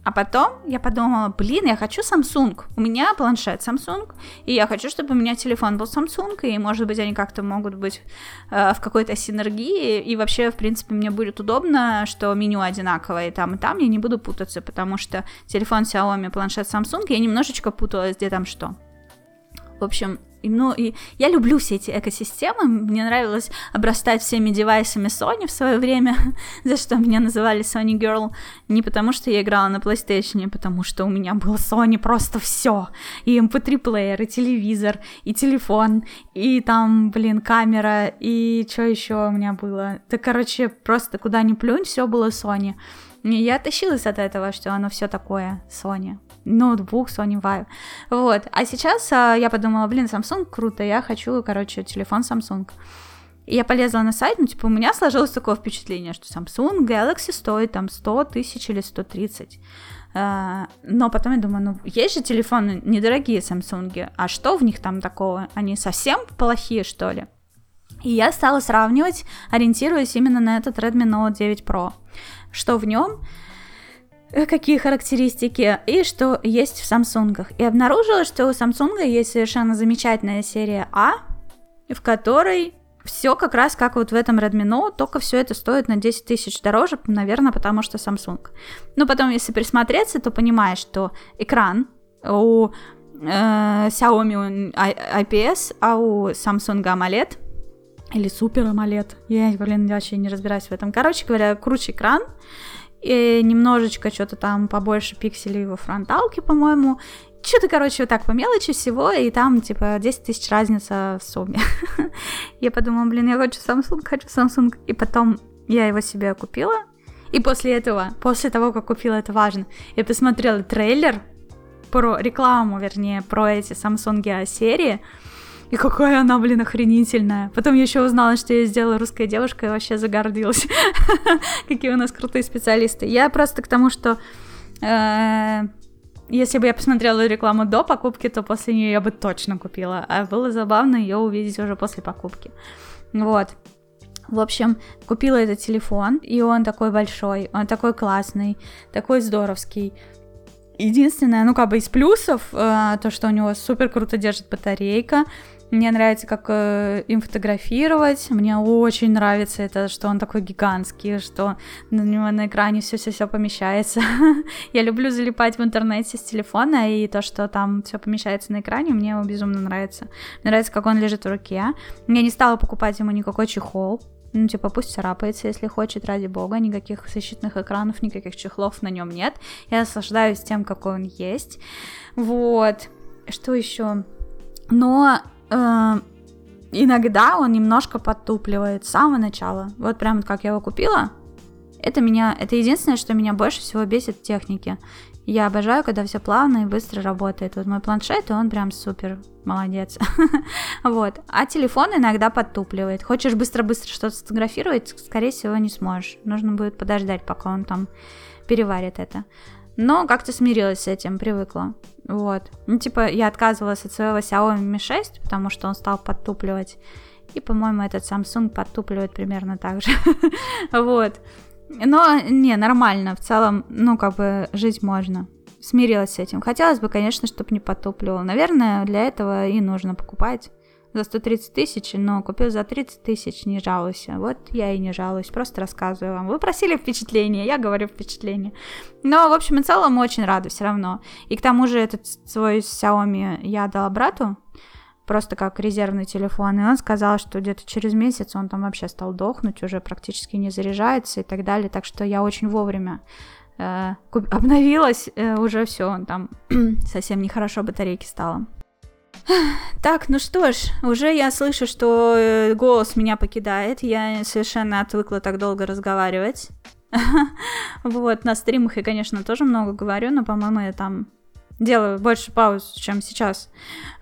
А потом я подумала, блин, я хочу Samsung. У меня планшет Samsung, и я хочу, чтобы у меня телефон был Samsung, и, может быть, они как-то могут быть э, в какой-то синергии, и вообще, в принципе, мне будет удобно, что меню одинаковое и там, и там, я не буду путаться, потому что телефон Xiaomi, планшет Samsung, я немножечко путалась, где там что. В общем, ну, и я люблю все эти экосистемы, мне нравилось обрастать всеми девайсами Sony в свое время, за что меня называли Sony Girl, не потому что я играла на PlayStation, а потому что у меня было Sony просто все, и MP3 плеер, и телевизор, и телефон, и там, блин, камера, и что еще у меня было, да, короче, просто куда ни плюнь, все было Sony. И я тащилась от этого, что оно все такое Sony ноутбук Sony Vaio. Вот. А сейчас а, я подумала, блин, Samsung круто, я хочу, короче, телефон Samsung. И я полезла на сайт, ну, типа, у меня сложилось такое впечатление, что Samsung Galaxy стоит там 100 тысяч или 130. Uh, но потом я думаю, ну, есть же телефоны недорогие Samsung, а что в них там такого? Они совсем плохие, что ли? И я стала сравнивать, ориентируясь именно на этот Redmi Note 9 Pro. Что в нем? Э, какие характеристики и что есть в Samsung. И обнаружила, что у Samsung есть совершенно замечательная серия А, в которой все как раз как вот в этом Redmi Note, только все это стоит на 10 тысяч дороже, наверное, потому что Samsung. Но потом, если присмотреться, то понимаешь, что экран у э, Xiaomi IPS, а у Samsung AMOLED или Super AMOLED, я, блин, вообще не разбираюсь в этом. Короче говоря, круче экран, и немножечко что-то там побольше пикселей во фронталке, по-моему. Что-то, короче, вот так по мелочи всего, и там, типа, 10 тысяч разница в сумме. я подумала, блин, я хочу Samsung, хочу Samsung. И потом я его себе купила. И после этого, после того, как купила, это важно, я посмотрела трейлер про рекламу, вернее, про эти Samsung серии, и какая она, блин, охренительная. Потом я еще узнала, что я сделала русская девушка, и вообще загордилась. Какие у нас крутые специалисты. Я просто к тому, что э, если бы я посмотрела рекламу до покупки, то после нее я бы точно купила. А было забавно ее увидеть уже после покупки. Вот. В общем, купила этот телефон, и он такой большой, он такой классный, такой здоровский. Единственное, ну как бы из плюсов, э, то, что у него супер круто держит батарейка, мне нравится, как э, им фотографировать. Мне очень нравится это, что он такой гигантский, что на него на экране все-все-все помещается. Я люблю залипать в интернете с телефона, и то, что там все помещается на экране, мне безумно нравится. Мне нравится, как он лежит в руке. Я не стала покупать ему никакой чехол. Ну, типа, пусть царапается, если хочет, ради бога, никаких защитных экранов, никаких чехлов на нем нет. Я наслаждаюсь тем, какой он есть. Вот. Что еще? Но э, иногда он немножко подтупливает с самого начала. Вот прям как я его купила, это меня, это единственное, что меня больше всего бесит в технике. Я обожаю, когда все плавно и быстро работает. Вот мой планшет, он прям супер, молодец. вот. А телефон иногда подтупливает. Хочешь быстро-быстро что-то сфотографировать, скорее всего, не сможешь. Нужно будет подождать, пока он там переварит это. Но как-то смирилась с этим, привыкла. Вот. Ну, типа, я отказывалась от своего Xiaomi Mi 6, потому что он стал подтупливать. И, по-моему, этот Samsung подтупливает примерно так же. вот. Но, не, нормально. В целом, ну, как бы, жить можно. Смирилась с этим. Хотелось бы, конечно, чтобы не подтупливал. Наверное, для этого и нужно покупать за 130 тысяч, но купил за 30 тысяч, не жалуйся. Вот я и не жалуюсь, просто рассказываю вам. Вы просили впечатление, я говорю впечатление. Но, в общем и целом, очень рада все равно. И к тому же этот свой Xiaomi я дала брату, просто как резервный телефон, и он сказал, что где-то через месяц он там вообще стал дохнуть, уже практически не заряжается и так далее, так что я очень вовремя э, обновилась, э, уже все, он там совсем нехорошо батарейки стало. Так, ну что ж, уже я слышу, что э, голос меня покидает. Я совершенно отвыкла так долго разговаривать. Вот, на стримах я, конечно, тоже много говорю, но, по-моему, я там делаю больше пауз, чем сейчас.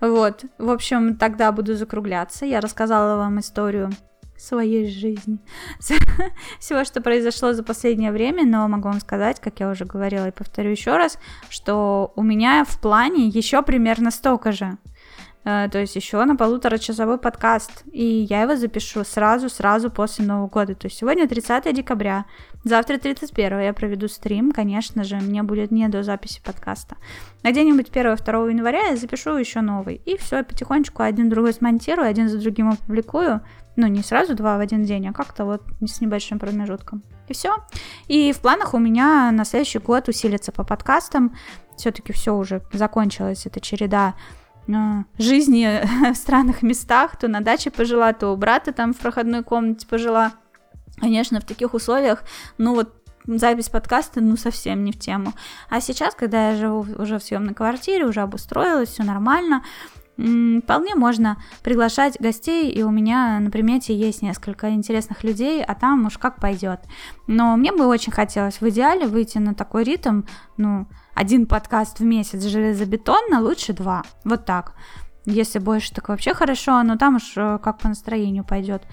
Вот, в общем, тогда буду закругляться. Я рассказала вам историю своей жизни. Всего, что произошло за последнее время, но могу вам сказать, как я уже говорила и повторю еще раз, что у меня в плане еще примерно столько же. Э, то есть еще на полуторачасовой подкаст. И я его запишу сразу-сразу после Нового года. То есть сегодня 30 декабря, завтра 31 я проведу стрим, конечно же, мне будет не до записи подкаста. А где-нибудь 1-2 января я запишу еще новый. И все, потихонечку один другой смонтирую, один за другим опубликую. Ну, не сразу два в один день, а как-то вот с небольшим промежутком. И все. И в планах у меня на следующий год усилиться по подкастам. Все-таки все уже закончилась эта череда жизни в странных местах, то на даче пожила, то у брата там в проходной комнате пожила. Конечно, в таких условиях, ну вот запись подкаста, ну, совсем не в тему. А сейчас, когда я живу уже в съемной квартире, уже обустроилась, все нормально, вполне можно приглашать гостей, и у меня на примете есть несколько интересных людей, а там уж как пойдет. Но мне бы очень хотелось в идеале выйти на такой ритм, ну, один подкаст в месяц железобетонно, лучше два. Вот так. Если больше, так вообще хорошо, но там уж э, как по настроению пойдет.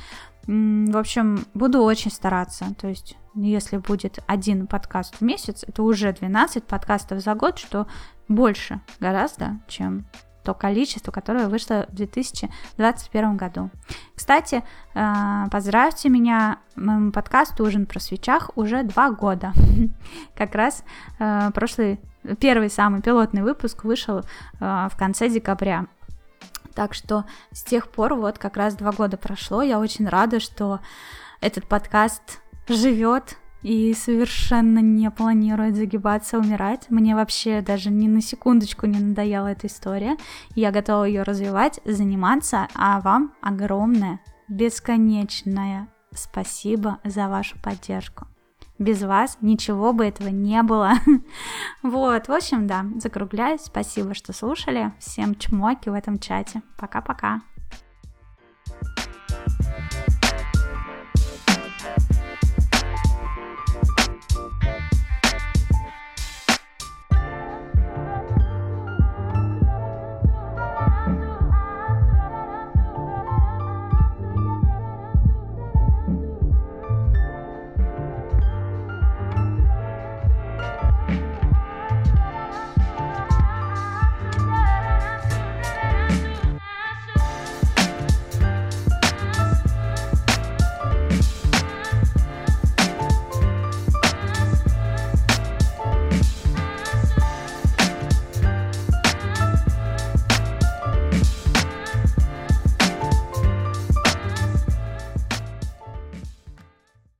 В общем, буду очень стараться. То есть, если будет один подкаст в месяц, это уже 12 подкастов за год, что больше гораздо, чем то количество, которое вышло в 2021 году. Кстати, э, поздравьте меня, моему подкасту «Ужин про свечах» уже два года. Как раз э, прошлый, первый самый пилотный выпуск вышел э, в конце декабря. Так что с тех пор вот как раз два года прошло. Я очень рада, что этот подкаст живет, и совершенно не планирует загибаться, умирать. Мне вообще даже ни на секундочку не надоела эта история. Я готова ее развивать, заниматься, а вам огромное, бесконечное спасибо за вашу поддержку. Без вас ничего бы этого не было. Вот, в общем, да, закругляюсь. Спасибо, что слушали. Всем чмоки в этом чате. Пока-пока. thank you